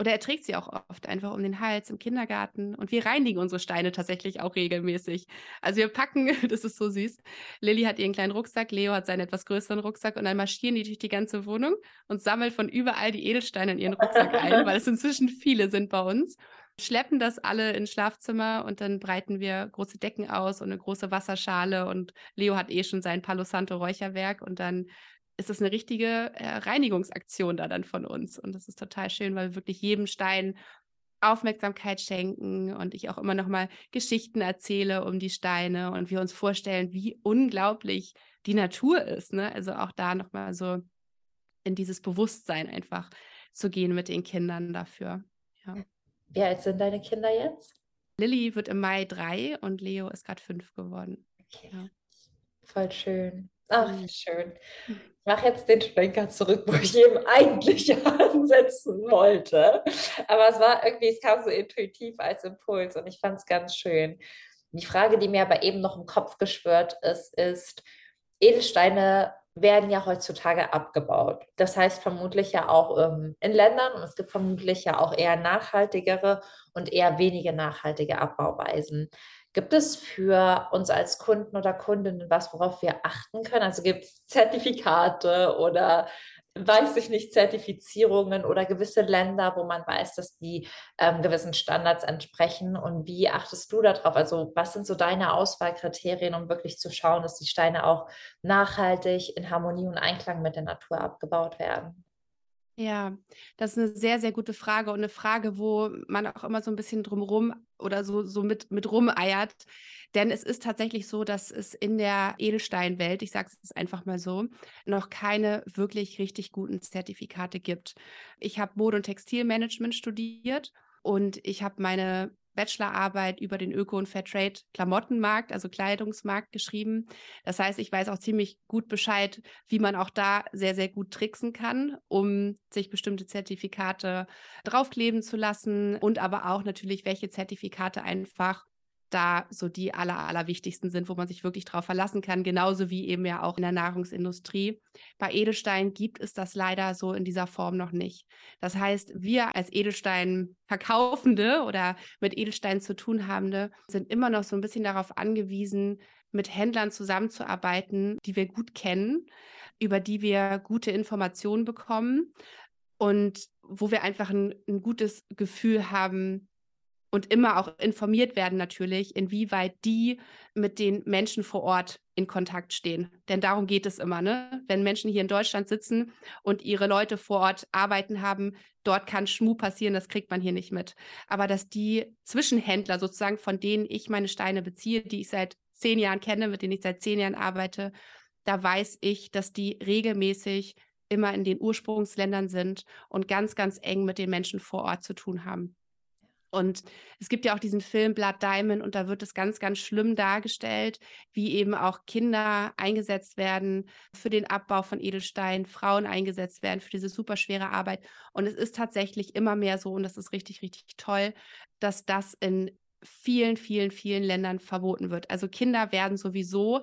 Oder er trägt sie auch oft einfach um den Hals im Kindergarten. Und wir reinigen unsere Steine tatsächlich auch regelmäßig. Also wir packen, das ist so süß. Lilly hat ihren kleinen Rucksack, Leo hat seinen etwas größeren Rucksack und dann marschieren die durch die ganze Wohnung und sammeln von überall die Edelsteine in ihren Rucksack ein, weil es inzwischen viele sind bei uns schleppen das alle ins Schlafzimmer und dann breiten wir große Decken aus und eine große Wasserschale und Leo hat eh schon sein Palo Santo Räucherwerk und dann ist es eine richtige äh, Reinigungsaktion da dann von uns und das ist total schön, weil wir wirklich jedem Stein Aufmerksamkeit schenken und ich auch immer noch mal Geschichten erzähle um die Steine und wir uns vorstellen, wie unglaublich die Natur ist, ne? Also auch da noch mal so in dieses Bewusstsein einfach zu gehen mit den Kindern dafür. Ja. Wie alt sind deine Kinder jetzt? Lilly wird im Mai drei und Leo ist gerade fünf geworden. Okay. Ja. Voll schön. Ach, mhm. schön. Ich mache jetzt den Schwenker zurück, wo ich eben eigentlich ansetzen wollte. Aber es war irgendwie, es kam so intuitiv als Impuls und ich fand es ganz schön. Die Frage, die mir aber eben noch im Kopf geschwört ist, ist, Edelsteine werden ja heutzutage abgebaut. Das heißt vermutlich ja auch ähm, in Ländern und es gibt vermutlich ja auch eher nachhaltigere und eher wenige nachhaltige Abbauweisen. Gibt es für uns als Kunden oder Kundinnen was, worauf wir achten können? Also gibt es Zertifikate oder weiß ich nicht, Zertifizierungen oder gewisse Länder, wo man weiß, dass die ähm, gewissen Standards entsprechen? Und wie achtest du darauf? Also was sind so deine Auswahlkriterien, um wirklich zu schauen, dass die Steine auch nachhaltig in Harmonie und Einklang mit der Natur abgebaut werden? Ja, das ist eine sehr, sehr gute Frage und eine Frage, wo man auch immer so ein bisschen drumrum oder so, so mit, mit rumeiert. Denn es ist tatsächlich so, dass es in der Edelsteinwelt, ich sage es einfach mal so, noch keine wirklich richtig guten Zertifikate gibt. Ich habe Mode- und Textilmanagement studiert und ich habe meine Bachelorarbeit über den Öko- und Fairtrade Klamottenmarkt, also Kleidungsmarkt geschrieben. Das heißt, ich weiß auch ziemlich gut Bescheid, wie man auch da sehr, sehr gut tricksen kann, um sich bestimmte Zertifikate draufkleben zu lassen und aber auch natürlich, welche Zertifikate einfach da so die aller, allerwichtigsten sind, wo man sich wirklich drauf verlassen kann, genauso wie eben ja auch in der Nahrungsindustrie. Bei Edelstein gibt es das leider so in dieser Form noch nicht. Das heißt, wir als Edelstein-Verkaufende oder mit Edelstein zu tun habende sind immer noch so ein bisschen darauf angewiesen, mit Händlern zusammenzuarbeiten, die wir gut kennen, über die wir gute Informationen bekommen und wo wir einfach ein, ein gutes Gefühl haben, und immer auch informiert werden natürlich, inwieweit die mit den Menschen vor Ort in Kontakt stehen. Denn darum geht es immer, ne? Wenn Menschen hier in Deutschland sitzen und ihre Leute vor Ort arbeiten haben, dort kann Schmu passieren, das kriegt man hier nicht mit. Aber dass die Zwischenhändler sozusagen, von denen ich meine Steine beziehe, die ich seit zehn Jahren kenne, mit denen ich seit zehn Jahren arbeite, da weiß ich, dass die regelmäßig immer in den Ursprungsländern sind und ganz, ganz eng mit den Menschen vor Ort zu tun haben. Und es gibt ja auch diesen Film Blood Diamond und da wird es ganz, ganz schlimm dargestellt, wie eben auch Kinder eingesetzt werden für den Abbau von Edelstein, Frauen eingesetzt werden für diese super schwere Arbeit. Und es ist tatsächlich immer mehr so, und das ist richtig, richtig toll, dass das in vielen, vielen, vielen Ländern verboten wird. Also Kinder werden sowieso,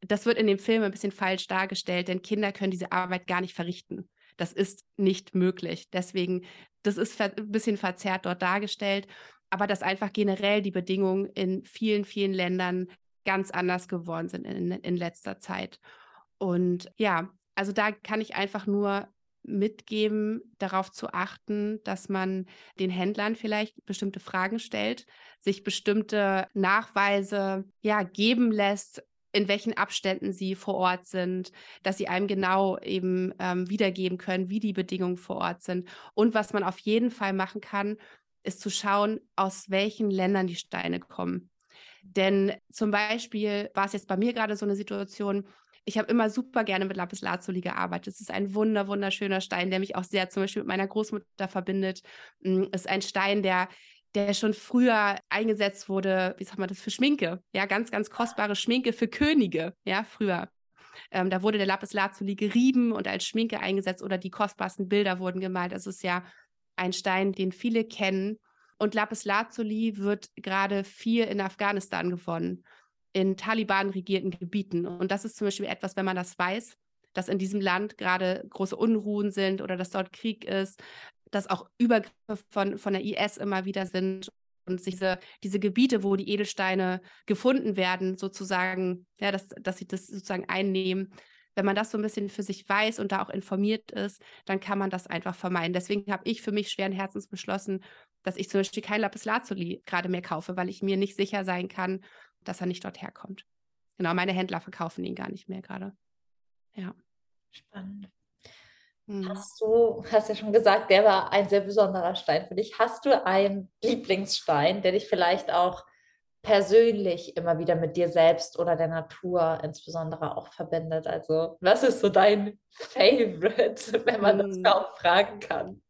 das wird in dem Film ein bisschen falsch dargestellt, denn Kinder können diese Arbeit gar nicht verrichten. Das ist nicht möglich. Deswegen, das ist ein bisschen verzerrt dort dargestellt, aber dass einfach generell die Bedingungen in vielen, vielen Ländern ganz anders geworden sind in, in letzter Zeit. Und ja, also da kann ich einfach nur mitgeben, darauf zu achten, dass man den Händlern vielleicht bestimmte Fragen stellt, sich bestimmte Nachweise ja geben lässt, in welchen Abständen sie vor Ort sind, dass sie einem genau eben ähm, wiedergeben können, wie die Bedingungen vor Ort sind. Und was man auf jeden Fall machen kann, ist zu schauen, aus welchen Ländern die Steine kommen. Denn zum Beispiel war es jetzt bei mir gerade so eine Situation, ich habe immer super gerne mit Lapis Lazuli gearbeitet. Es ist ein wunder, wunderschöner Stein, der mich auch sehr zum Beispiel mit meiner Großmutter verbindet. Hm, es ist ein Stein, der der schon früher eingesetzt wurde, wie sagt man das, für Schminke. Ja, ganz, ganz kostbare Schminke für Könige, ja, früher. Ähm, da wurde der Lapis Lazuli gerieben und als Schminke eingesetzt oder die kostbarsten Bilder wurden gemalt. Das ist ja ein Stein, den viele kennen. Und Lapis Lazuli wird gerade viel in Afghanistan gewonnen in Taliban regierten Gebieten. Und das ist zum Beispiel etwas, wenn man das weiß, dass in diesem Land gerade große Unruhen sind oder dass dort Krieg ist, dass auch Übergriffe von, von der IS immer wieder sind und diese, diese Gebiete, wo die Edelsteine gefunden werden, sozusagen, ja, dass, dass sie das sozusagen einnehmen. Wenn man das so ein bisschen für sich weiß und da auch informiert ist, dann kann man das einfach vermeiden. Deswegen habe ich für mich schweren Herzens beschlossen, dass ich zum Beispiel kein Lapis Lazuli gerade mehr kaufe, weil ich mir nicht sicher sein kann, dass er nicht dort herkommt. Genau, meine Händler verkaufen ihn gar nicht mehr gerade. Ja. Spannend. Hm. Hast du, hast ja schon gesagt, der war ein sehr besonderer Stein für dich. Hast du einen Lieblingsstein, der dich vielleicht auch persönlich immer wieder mit dir selbst oder der Natur insbesondere auch verbindet? Also, was ist so dein Favorite, wenn man das kaum hm. fragen kann?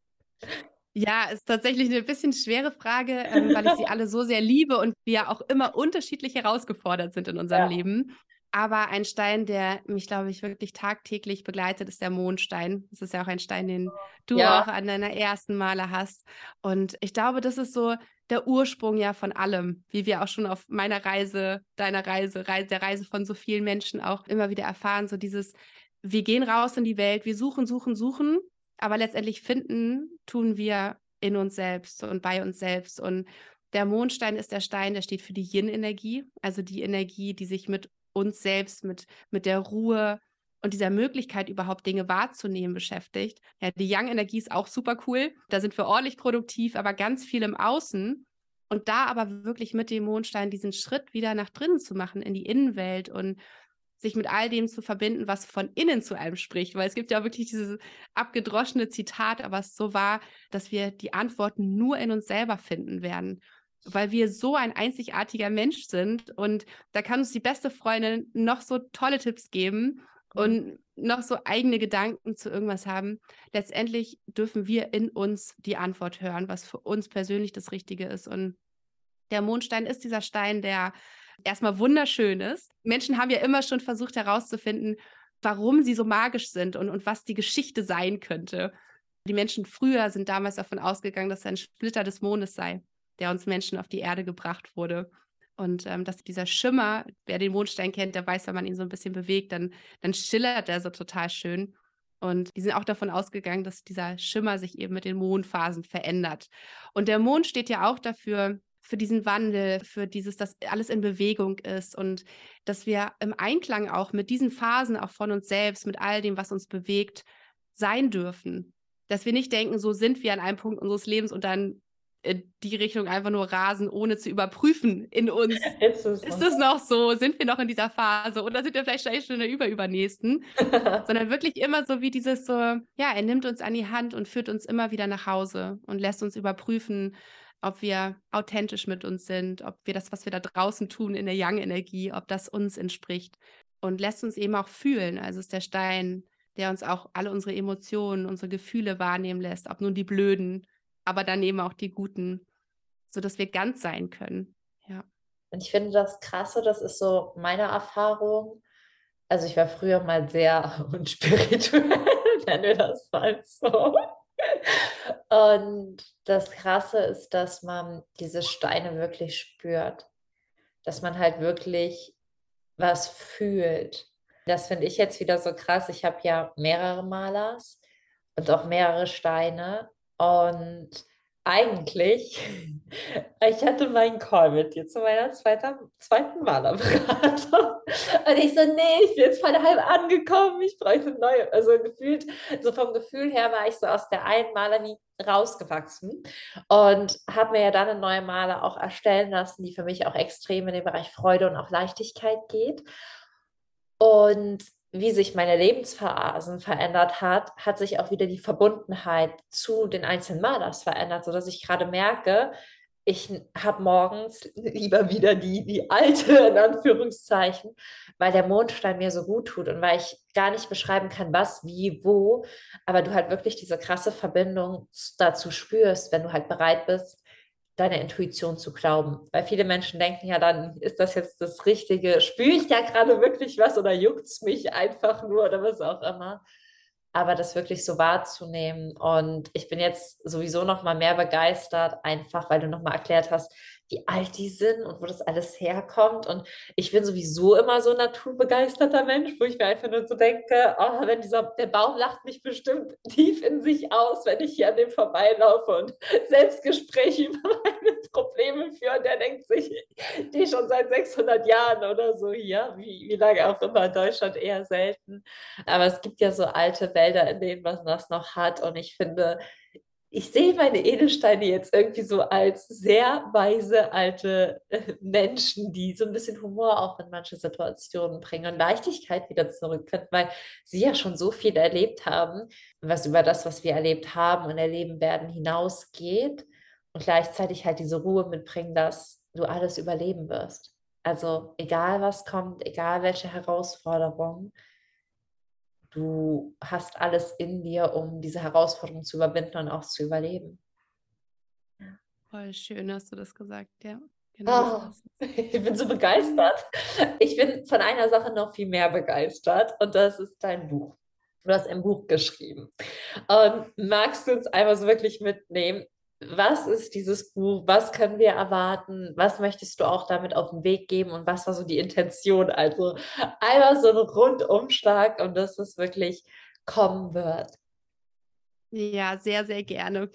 Ja, ist tatsächlich eine bisschen schwere Frage, ähm, weil ich sie alle so sehr liebe und wir auch immer unterschiedlich herausgefordert sind in unserem ja. Leben. Aber ein Stein, der mich, glaube ich, wirklich tagtäglich begleitet, ist der Mondstein. Das ist ja auch ein Stein, den du ja. auch an deiner ersten Male hast. Und ich glaube, das ist so der Ursprung ja von allem, wie wir auch schon auf meiner Reise, deiner Reise, Reise der Reise von so vielen Menschen auch immer wieder erfahren. So dieses, wir gehen raus in die Welt, wir suchen, suchen, suchen aber letztendlich finden tun wir in uns selbst und bei uns selbst. Und der Mondstein ist der Stein, der steht für die Yin-Energie, also die Energie, die sich mit uns selbst, mit, mit der Ruhe und dieser Möglichkeit, überhaupt Dinge wahrzunehmen, beschäftigt. Ja, die Yang-Energie ist auch super cool. Da sind wir ordentlich produktiv, aber ganz viel im Außen. Und da aber wirklich mit dem Mondstein diesen Schritt wieder nach drinnen zu machen, in die Innenwelt und sich mit all dem zu verbinden, was von innen zu einem spricht. Weil es gibt ja wirklich dieses abgedroschene Zitat, aber es so war, dass wir die Antworten nur in uns selber finden werden. Weil wir so ein einzigartiger Mensch sind und da kann uns die beste Freundin noch so tolle Tipps geben und noch so eigene Gedanken zu irgendwas haben. Letztendlich dürfen wir in uns die Antwort hören, was für uns persönlich das Richtige ist. Und der Mondstein ist dieser Stein, der erstmal wunderschön ist. Menschen haben ja immer schon versucht herauszufinden, warum sie so magisch sind und, und was die Geschichte sein könnte. Die Menschen früher sind damals davon ausgegangen, dass er ein Splitter des Mondes sei, der uns Menschen auf die Erde gebracht wurde. Und ähm, dass dieser Schimmer, wer den Mondstein kennt, der weiß, wenn man ihn so ein bisschen bewegt, dann, dann schillert er so total schön. Und die sind auch davon ausgegangen, dass dieser Schimmer sich eben mit den Mondphasen verändert. Und der Mond steht ja auch dafür, für diesen Wandel, für dieses, dass alles in Bewegung ist und dass wir im Einklang auch mit diesen Phasen auch von uns selbst, mit all dem, was uns bewegt, sein dürfen. Dass wir nicht denken, so sind wir an einem Punkt unseres Lebens und dann die Richtung einfach nur rasen, ohne zu überprüfen in uns. Ist, es ist das noch so? Sind wir noch in dieser Phase? Oder sind wir vielleicht schon in der Überübernächsten? Sondern wirklich immer so wie dieses so, ja, er nimmt uns an die Hand und führt uns immer wieder nach Hause und lässt uns überprüfen, ob wir authentisch mit uns sind, ob wir das, was wir da draußen tun in der Young-Energie, ob das uns entspricht und lässt uns eben auch fühlen. Also ist der Stein der uns auch alle unsere Emotionen, unsere Gefühle wahrnehmen lässt, ob nun die blöden, aber dann eben auch die guten, sodass wir ganz sein können. Ja. Und ich finde das Krasse, das ist so meine Erfahrung. Also ich war früher mal sehr unspirituell, nennen wir das mal so. Und das Krasse ist, dass man diese Steine wirklich spürt. Dass man halt wirklich was fühlt. Das finde ich jetzt wieder so krass. Ich habe ja mehrere Malers und auch mehrere Steine. Und eigentlich, ich hatte meinen Call mit dir zu meiner zweiten, zweiten Malerberatung. Und ich so, nee, ich bin jetzt voll halb angekommen, ich bräuchte neue. Also gefühlt, so vom Gefühl her war ich so aus der einen Maler wie rausgewachsen und habe mir ja dann eine neue Maler auch erstellen lassen, die für mich auch extrem in den Bereich Freude und auch Leichtigkeit geht. Und wie sich meine Lebensphasen verändert hat, hat sich auch wieder die Verbundenheit zu den einzelnen Malers verändert, sodass ich gerade merke, ich habe morgens lieber wieder die, die alte, in Anführungszeichen, weil der Mondstein mir so gut tut und weil ich gar nicht beschreiben kann, was, wie, wo, aber du halt wirklich diese krasse Verbindung dazu spürst, wenn du halt bereit bist, deiner Intuition zu glauben. Weil viele Menschen denken ja dann, ist das jetzt das Richtige? Spüre ich da gerade wirklich was oder juckt es mich einfach nur oder was auch immer? Aber das wirklich so wahrzunehmen. Und ich bin jetzt sowieso noch mal mehr begeistert, einfach weil du noch mal erklärt hast, wie alt die sind und wo das alles herkommt. Und ich bin sowieso immer so ein naturbegeisterter Mensch, wo ich mir einfach nur so denke, oh, wenn dieser, der Baum lacht mich bestimmt tief in sich aus, wenn ich hier an dem vorbeilaufe und Selbstgespräche über meine Probleme führe. Und der denkt sich, die schon seit 600 Jahren oder so hier, wie, wie lange auch immer in Deutschland eher selten. Aber es gibt ja so alte Wälder, in denen man das noch hat. Und ich finde, ich sehe meine Edelsteine jetzt irgendwie so als sehr weise alte äh, Menschen, die so ein bisschen Humor auch in manche Situationen bringen und Leichtigkeit wieder zurückfinden, weil sie ja schon so viel erlebt haben, was über das, was wir erlebt haben und erleben werden, hinausgeht und gleichzeitig halt diese Ruhe mitbringen, dass du alles überleben wirst. Also egal was kommt, egal welche Herausforderungen, du hast alles in dir, um diese Herausforderung zu überwinden und auch zu überleben. Voll schön hast du das gesagt, ja. Genau. Oh, ich bin so begeistert. Ich bin von einer Sache noch viel mehr begeistert und das ist dein Buch. Du hast ein Buch geschrieben. Und magst du uns einmal so wirklich mitnehmen? Was ist dieses Buch? Was können wir erwarten? Was möchtest du auch damit auf den Weg geben? Und was war so die Intention? Also einmal so ein Rundumschlag und dass es wirklich kommen wird. Ja, sehr, sehr gerne.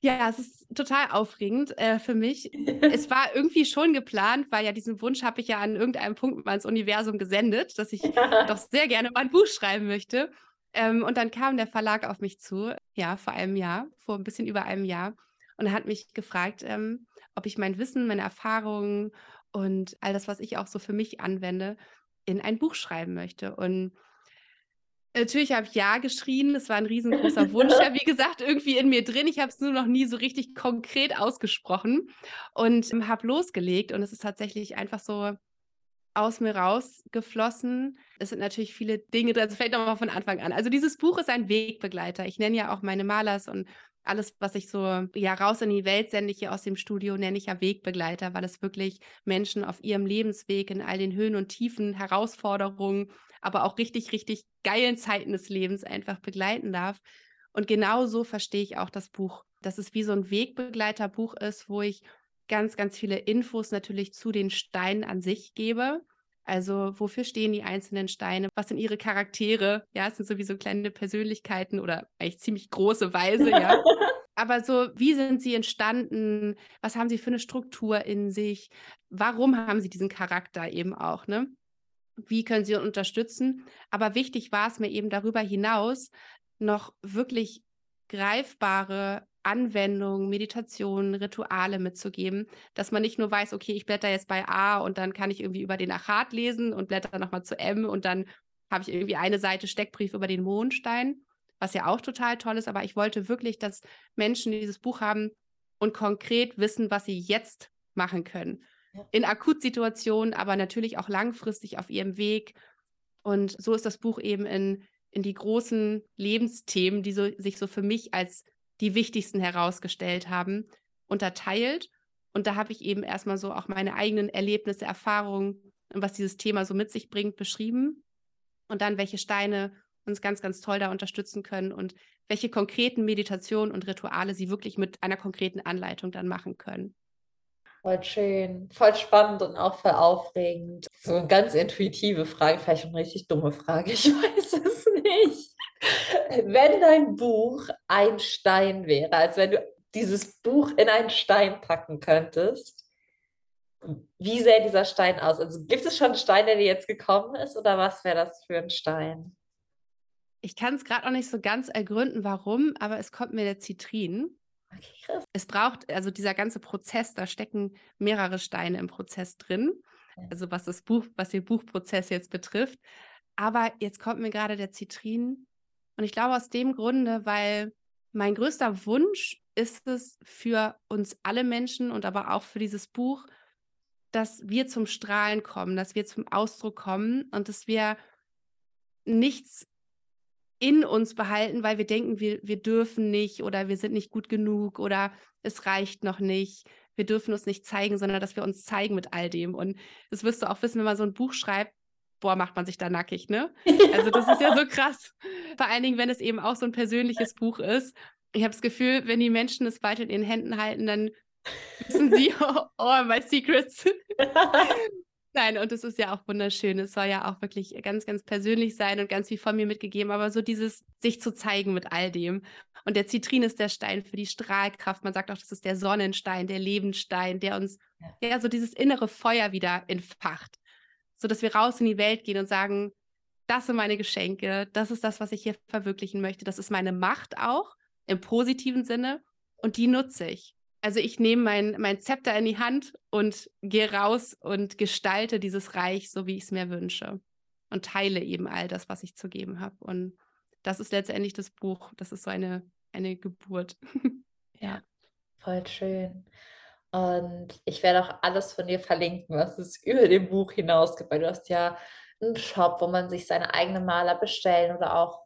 Ja, es ist total aufregend äh, für mich. es war irgendwie schon geplant, weil ja diesen Wunsch habe ich ja an irgendeinem Punkt mal ins Universum gesendet, dass ich ja. doch sehr gerne mal ein Buch schreiben möchte. Ähm, und dann kam der Verlag auf mich zu, ja, vor einem Jahr, vor ein bisschen über einem Jahr und er hat mich gefragt, ähm, ob ich mein Wissen, meine Erfahrungen und all das, was ich auch so für mich anwende, in ein Buch schreiben möchte. Und natürlich habe ich ja geschrien. Es war ein riesengroßer Wunsch, ja, wie gesagt, irgendwie in mir drin. Ich habe es nur noch nie so richtig konkret ausgesprochen und habe losgelegt. Und es ist tatsächlich einfach so aus mir rausgeflossen. Es sind natürlich viele Dinge, das fällt nochmal von Anfang an. Also dieses Buch ist ein Wegbegleiter. Ich nenne ja auch meine Malers und alles, was ich so ja raus in die Welt sende hier aus dem Studio, nenne ich ja Wegbegleiter, weil es wirklich Menschen auf ihrem Lebensweg in all den Höhen und Tiefen, Herausforderungen, aber auch richtig, richtig geilen Zeiten des Lebens einfach begleiten darf. Und genau so verstehe ich auch das Buch, dass es wie so ein Wegbegleiterbuch ist, wo ich ganz, ganz viele Infos natürlich zu den Steinen an sich gebe. Also wofür stehen die einzelnen Steine? Was sind ihre Charaktere? Ja, es sind sowieso kleine Persönlichkeiten oder eigentlich ziemlich große Weise, ja. Aber so, wie sind sie entstanden? Was haben sie für eine Struktur in sich? Warum haben sie diesen Charakter eben auch, ne? Wie können sie unterstützen? Aber wichtig war es mir eben darüber hinaus, noch wirklich greifbare Anwendungen, Meditationen, Rituale mitzugeben, dass man nicht nur weiß, okay, ich blätter jetzt bei A und dann kann ich irgendwie über den Achat lesen und blätter nochmal zu M und dann habe ich irgendwie eine Seite Steckbrief über den Mondstein, was ja auch total toll ist, aber ich wollte wirklich, dass Menschen dieses Buch haben und konkret wissen, was sie jetzt machen können. Ja. In Akutsituationen, aber natürlich auch langfristig auf ihrem Weg. Und so ist das Buch eben in in die großen Lebensthemen, die so, sich so für mich als die wichtigsten herausgestellt haben, unterteilt. Und da habe ich eben erstmal so auch meine eigenen Erlebnisse, Erfahrungen und was dieses Thema so mit sich bringt, beschrieben. Und dann, welche Steine uns ganz, ganz toll da unterstützen können und welche konkreten Meditationen und Rituale sie wirklich mit einer konkreten Anleitung dann machen können. Voll schön, voll spannend und auch voll aufregend. So eine ganz intuitive Frage, vielleicht eine richtig dumme Frage, ich weiß es nicht. Wenn dein Buch ein Stein wäre, als wenn du dieses Buch in einen Stein packen könntest, wie sähe dieser Stein aus? Also gibt es schon einen Stein, der dir jetzt gekommen ist oder was wäre das für ein Stein? Ich kann es gerade noch nicht so ganz ergründen, warum, aber es kommt mir der Zitrin. Okay, es braucht, also dieser ganze Prozess, da stecken mehrere Steine im Prozess drin. Also was das Buch, was den Buchprozess jetzt betrifft. Aber jetzt kommt mir gerade der Zitrin. Und ich glaube aus dem Grunde, weil mein größter Wunsch ist es für uns alle Menschen und aber auch für dieses Buch, dass wir zum Strahlen kommen, dass wir zum Ausdruck kommen und dass wir nichts in uns behalten, weil wir denken, wir, wir dürfen nicht oder wir sind nicht gut genug oder es reicht noch nicht. Wir dürfen uns nicht zeigen, sondern dass wir uns zeigen mit all dem. Und das wirst du auch wissen, wenn man so ein Buch schreibt, boah, macht man sich da nackig, ne? Also das ist ja so krass. Vor allen Dingen, wenn es eben auch so ein persönliches Buch ist. Ich habe das Gefühl, wenn die Menschen es weiter in ihren Händen halten, dann wissen sie, oh, oh my secrets. Nein, und es ist ja auch wunderschön. Es soll ja auch wirklich ganz, ganz persönlich sein und ganz viel von mir mitgegeben, aber so dieses sich zu zeigen mit all dem. Und der Zitrin ist der Stein für die Strahlkraft. Man sagt auch, das ist der Sonnenstein, der Lebensstein, der uns ja, ja so dieses innere Feuer wieder entfacht, so dass wir raus in die Welt gehen und sagen, das sind meine Geschenke, das ist das, was ich hier verwirklichen möchte, das ist meine Macht auch im positiven Sinne und die nutze ich. Also ich nehme mein, mein Zepter in die Hand und gehe raus und gestalte dieses Reich so, wie ich es mir wünsche. Und teile eben all das, was ich zu geben habe. Und das ist letztendlich das Buch. Das ist so eine, eine Geburt. ja, voll schön. Und ich werde auch alles von dir verlinken, was es über dem Buch hinaus gibt, weil du hast ja einen Shop, wo man sich seine eigenen Maler bestellen oder auch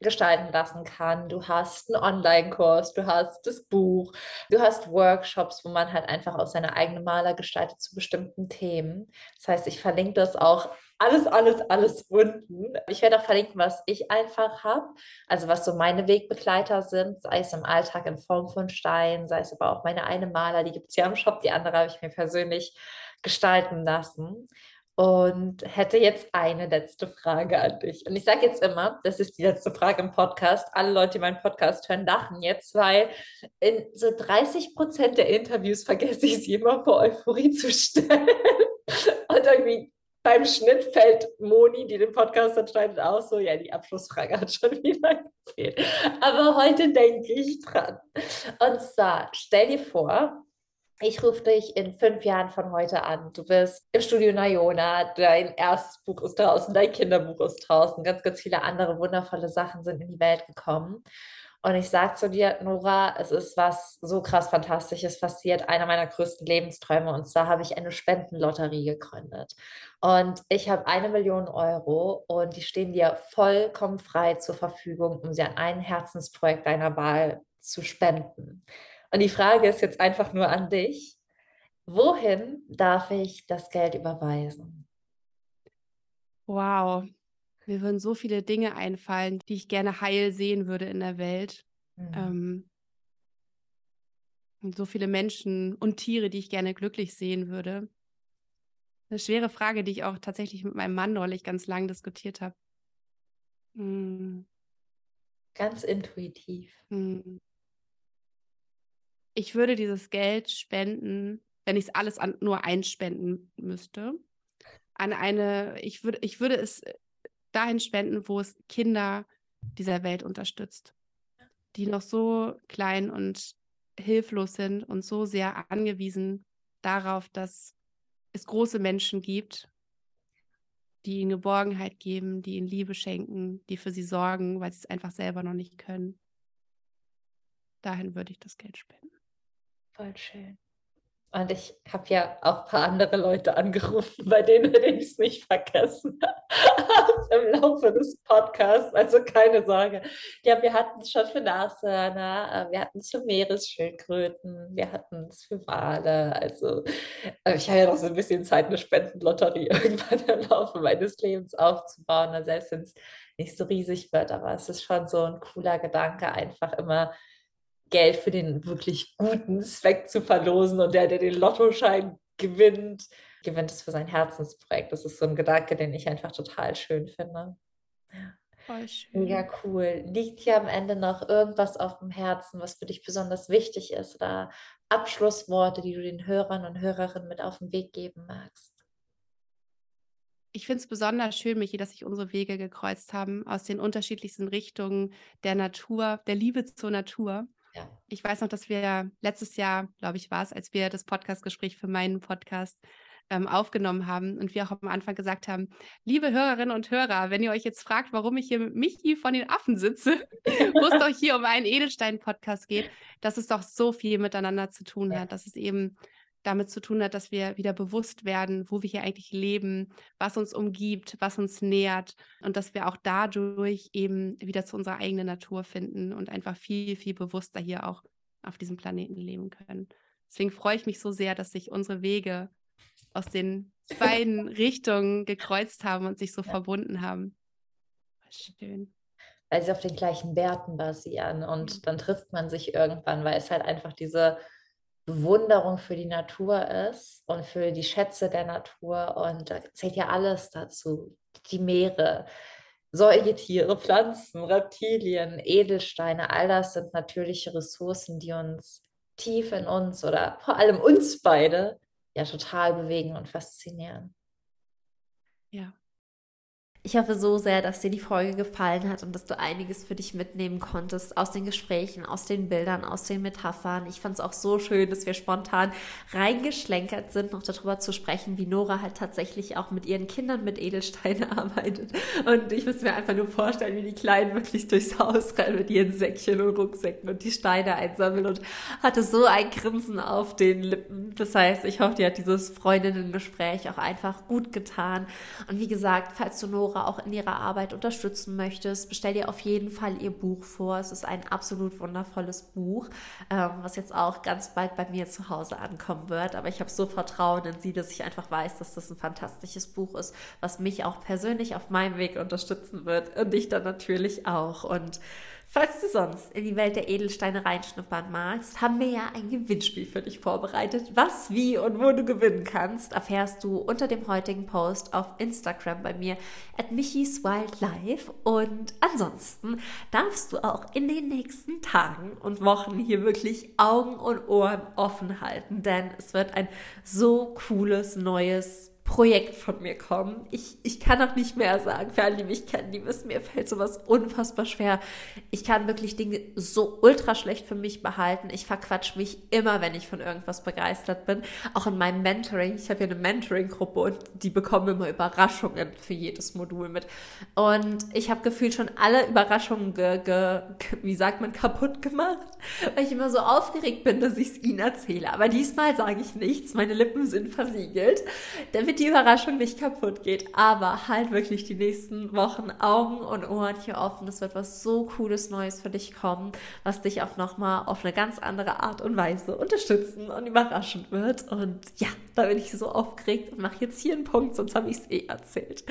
gestalten lassen kann. Du hast einen Online-Kurs, du hast das Buch, du hast Workshops, wo man halt einfach auch seine eigene Maler gestaltet zu bestimmten Themen. Das heißt, ich verlinke das auch alles, alles, alles unten. Ich werde auch verlinken, was ich einfach habe, also was so meine Wegbegleiter sind, sei es im Alltag in Form von Stein, sei es aber auch meine eine Maler, die gibt es ja im Shop, die andere habe ich mir persönlich gestalten lassen und hätte jetzt eine letzte Frage an dich. Und ich sage jetzt immer, das ist die letzte Frage im Podcast. Alle Leute, die meinen Podcast hören, lachen jetzt, weil in so 30 Prozent der Interviews vergesse ich es immer vor Euphorie zu stellen. Und irgendwie beim Schnitt fällt Moni, die den Podcast entscheidet, auch so, ja, die Abschlussfrage hat schon wieder gefehlt. Aber heute denke ich dran. Und zwar, stell dir vor, ich rufe dich in fünf Jahren von heute an. Du bist im Studio Nayona, dein erstes Buch ist draußen, dein Kinderbuch ist draußen, ganz, ganz viele andere wundervolle Sachen sind in die Welt gekommen. Und ich sage zu dir, Nora, es ist was so krass Fantastisches passiert, einer meiner größten Lebensträume. Und zwar habe ich eine Spendenlotterie gegründet. Und ich habe eine Million Euro und die stehen dir vollkommen frei zur Verfügung, um sie an ein Herzensprojekt deiner Wahl zu spenden. Und die Frage ist jetzt einfach nur an dich. Wohin darf ich das Geld überweisen? Wow, mir würden so viele Dinge einfallen, die ich gerne heil sehen würde in der Welt. Mhm. Ähm, und so viele Menschen und Tiere, die ich gerne glücklich sehen würde. Eine schwere Frage, die ich auch tatsächlich mit meinem Mann neulich ganz lang diskutiert habe. Mhm. Ganz intuitiv. Mhm ich würde dieses Geld spenden, wenn ich es alles an, nur einspenden müsste, an eine, ich würde, ich würde es dahin spenden, wo es Kinder dieser Welt unterstützt, die noch so klein und hilflos sind und so sehr angewiesen darauf, dass es große Menschen gibt, die ihnen Geborgenheit geben, die ihnen Liebe schenken, die für sie sorgen, weil sie es einfach selber noch nicht können. Dahin würde ich das Geld spenden. Voll schön. Und ich habe ja auch ein paar andere Leute angerufen, bei denen ich es nicht vergessen habe im Laufe des Podcasts. Also keine Sorge. Ja, wir hatten es schon für Nashörner, äh, wir hatten es für Meeresschildkröten, wir hatten es für Wale. Also äh, ich habe ja noch so ein bisschen Zeit, eine Spendenlotterie irgendwann im Laufe meines Lebens aufzubauen. Also selbst wenn es nicht so riesig wird, aber es ist schon so ein cooler Gedanke, einfach immer Geld für den wirklich guten Zweck zu verlosen und der, der den Lottoschein gewinnt, gewinnt es für sein Herzensprojekt. Das ist so ein Gedanke, den ich einfach total schön finde. Voll schön. Mega cool. Liegt hier am Ende noch irgendwas auf dem Herzen, was für dich besonders wichtig ist oder Abschlussworte, die du den Hörern und Hörerinnen mit auf den Weg geben magst? Ich finde es besonders schön, Michi, dass sich unsere Wege gekreuzt haben aus den unterschiedlichsten Richtungen der Natur, der Liebe zur Natur. Ja. Ich weiß noch, dass wir letztes Jahr, glaube ich, war es, als wir das Podcastgespräch für meinen Podcast ähm, aufgenommen haben und wir auch am Anfang gesagt haben, liebe Hörerinnen und Hörer, wenn ihr euch jetzt fragt, warum ich hier mit Michi von den Affen sitze, wo es doch hier um einen Edelstein-Podcast geht, dass es doch so viel miteinander zu tun hat, dass es eben damit zu tun hat, dass wir wieder bewusst werden, wo wir hier eigentlich leben, was uns umgibt, was uns nährt und dass wir auch dadurch eben wieder zu unserer eigenen Natur finden und einfach viel, viel bewusster hier auch auf diesem Planeten leben können. Deswegen freue ich mich so sehr, dass sich unsere Wege aus den beiden Richtungen gekreuzt haben und sich so ja. verbunden haben. Schön. Weil sie auf den gleichen Werten basieren und dann trifft man sich irgendwann, weil es halt einfach diese Bewunderung für die Natur ist und für die Schätze der Natur. Und da zählt ja alles dazu. Die Meere, Säugetiere, Pflanzen, Reptilien, Edelsteine, all das sind natürliche Ressourcen, die uns tief in uns oder vor allem uns beide ja total bewegen und faszinieren. Ja, ich hoffe so sehr, dass dir die Folge gefallen hat und dass du einiges für dich mitnehmen konntest aus den Gesprächen, aus den Bildern, aus den Metaphern. Ich fand es auch so schön, dass wir spontan reingeschlenkert sind, noch darüber zu sprechen, wie Nora halt tatsächlich auch mit ihren Kindern mit Edelsteinen arbeitet. Und ich muss mir einfach nur vorstellen, wie die Kleinen wirklich durchs Haus rennen mit ihren Säckchen und Rucksäcken und die Steine einsammeln und hatte so ein Grinsen auf den Lippen. Das heißt, ich hoffe, dir hat dieses Freundinnen-Gespräch auch einfach gut getan. Und wie gesagt, falls du Nora Laura auch in ihrer Arbeit unterstützen möchtest, bestell dir auf jeden Fall ihr Buch vor. Es ist ein absolut wundervolles Buch, ähm, was jetzt auch ganz bald bei mir zu Hause ankommen wird. Aber ich habe so Vertrauen in sie, dass ich einfach weiß, dass das ein fantastisches Buch ist, was mich auch persönlich auf meinem Weg unterstützen wird und dich dann natürlich auch. Und Falls du sonst in die Welt der Edelsteine reinschnuppern magst, haben wir ja ein Gewinnspiel für dich vorbereitet. Was, wie und wo du gewinnen kannst, erfährst du unter dem heutigen Post auf Instagram bei mir at Michis Wildlife. Und ansonsten darfst du auch in den nächsten Tagen und Wochen hier wirklich Augen und Ohren offen halten, denn es wird ein so cooles neues Projekt von mir kommen. Ich, ich kann auch nicht mehr sagen. Für alle, die mich kennen, die wissen, mir fällt sowas unfassbar schwer. Ich kann wirklich Dinge so ultra schlecht für mich behalten. Ich verquatsch mich immer, wenn ich von irgendwas begeistert bin. Auch in meinem Mentoring. Ich habe ja eine Mentoring-Gruppe und die bekommen immer Überraschungen für jedes Modul mit. Und ich habe gefühlt schon alle Überraschungen, ge, ge, wie sagt man, kaputt gemacht, weil ich immer so aufgeregt bin, dass ich es ihnen erzähle. Aber diesmal sage ich nichts. Meine Lippen sind versiegelt. Damit die Überraschung nicht kaputt geht. Aber halt wirklich die nächsten Wochen Augen und Ohren hier offen. Es wird was so cooles Neues für dich kommen, was dich auch nochmal auf eine ganz andere Art und Weise unterstützen und überraschen wird. Und ja, da bin ich so aufgeregt und mache jetzt hier einen Punkt, sonst habe ich es eh erzählt.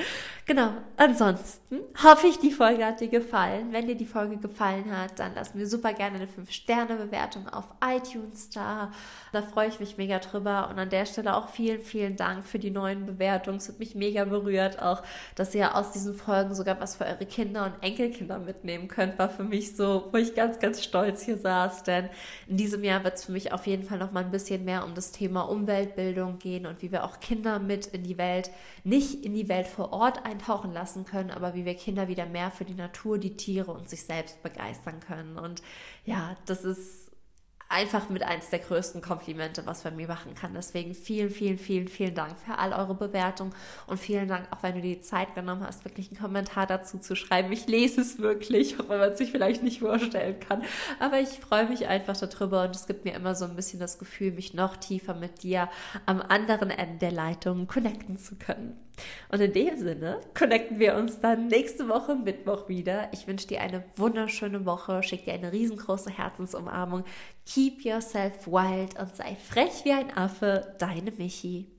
Genau. Ansonsten hoffe ich, die Folge hat dir gefallen. Wenn dir die Folge gefallen hat, dann lass mir super gerne eine 5-Sterne-Bewertung auf iTunes da. Da freue ich mich mega drüber. Und an der Stelle auch vielen, vielen Dank für die neuen Bewertungen. Es hat mich mega berührt. Auch, dass ihr aus diesen Folgen sogar was für eure Kinder und Enkelkinder mitnehmen könnt, war für mich so, wo ich ganz, ganz stolz hier saß. Denn in diesem Jahr wird es für mich auf jeden Fall noch mal ein bisschen mehr um das Thema Umweltbildung gehen und wie wir auch Kinder mit in die Welt, nicht in die Welt vor Ort eintauchen lassen können, aber wie wir Kinder wieder mehr für die Natur, die Tiere und sich selbst begeistern können. Und ja, das ist einfach mit eins der größten Komplimente, was man mir machen kann. Deswegen vielen, vielen, vielen, vielen Dank für all eure Bewertungen und vielen Dank auch, wenn du die Zeit genommen hast, wirklich einen Kommentar dazu zu schreiben. Ich lese es wirklich, auch wenn man es sich vielleicht nicht vorstellen kann. Aber ich freue mich einfach darüber und es gibt mir immer so ein bisschen das Gefühl, mich noch tiefer mit dir am anderen Ende der Leitung connecten zu können. Und in dem Sinne connecten wir uns dann nächste Woche Mittwoch wieder. Ich wünsche dir eine wunderschöne Woche, schick dir eine riesengroße Herzensumarmung. Keep yourself wild und sei frech wie ein Affe, deine Michi.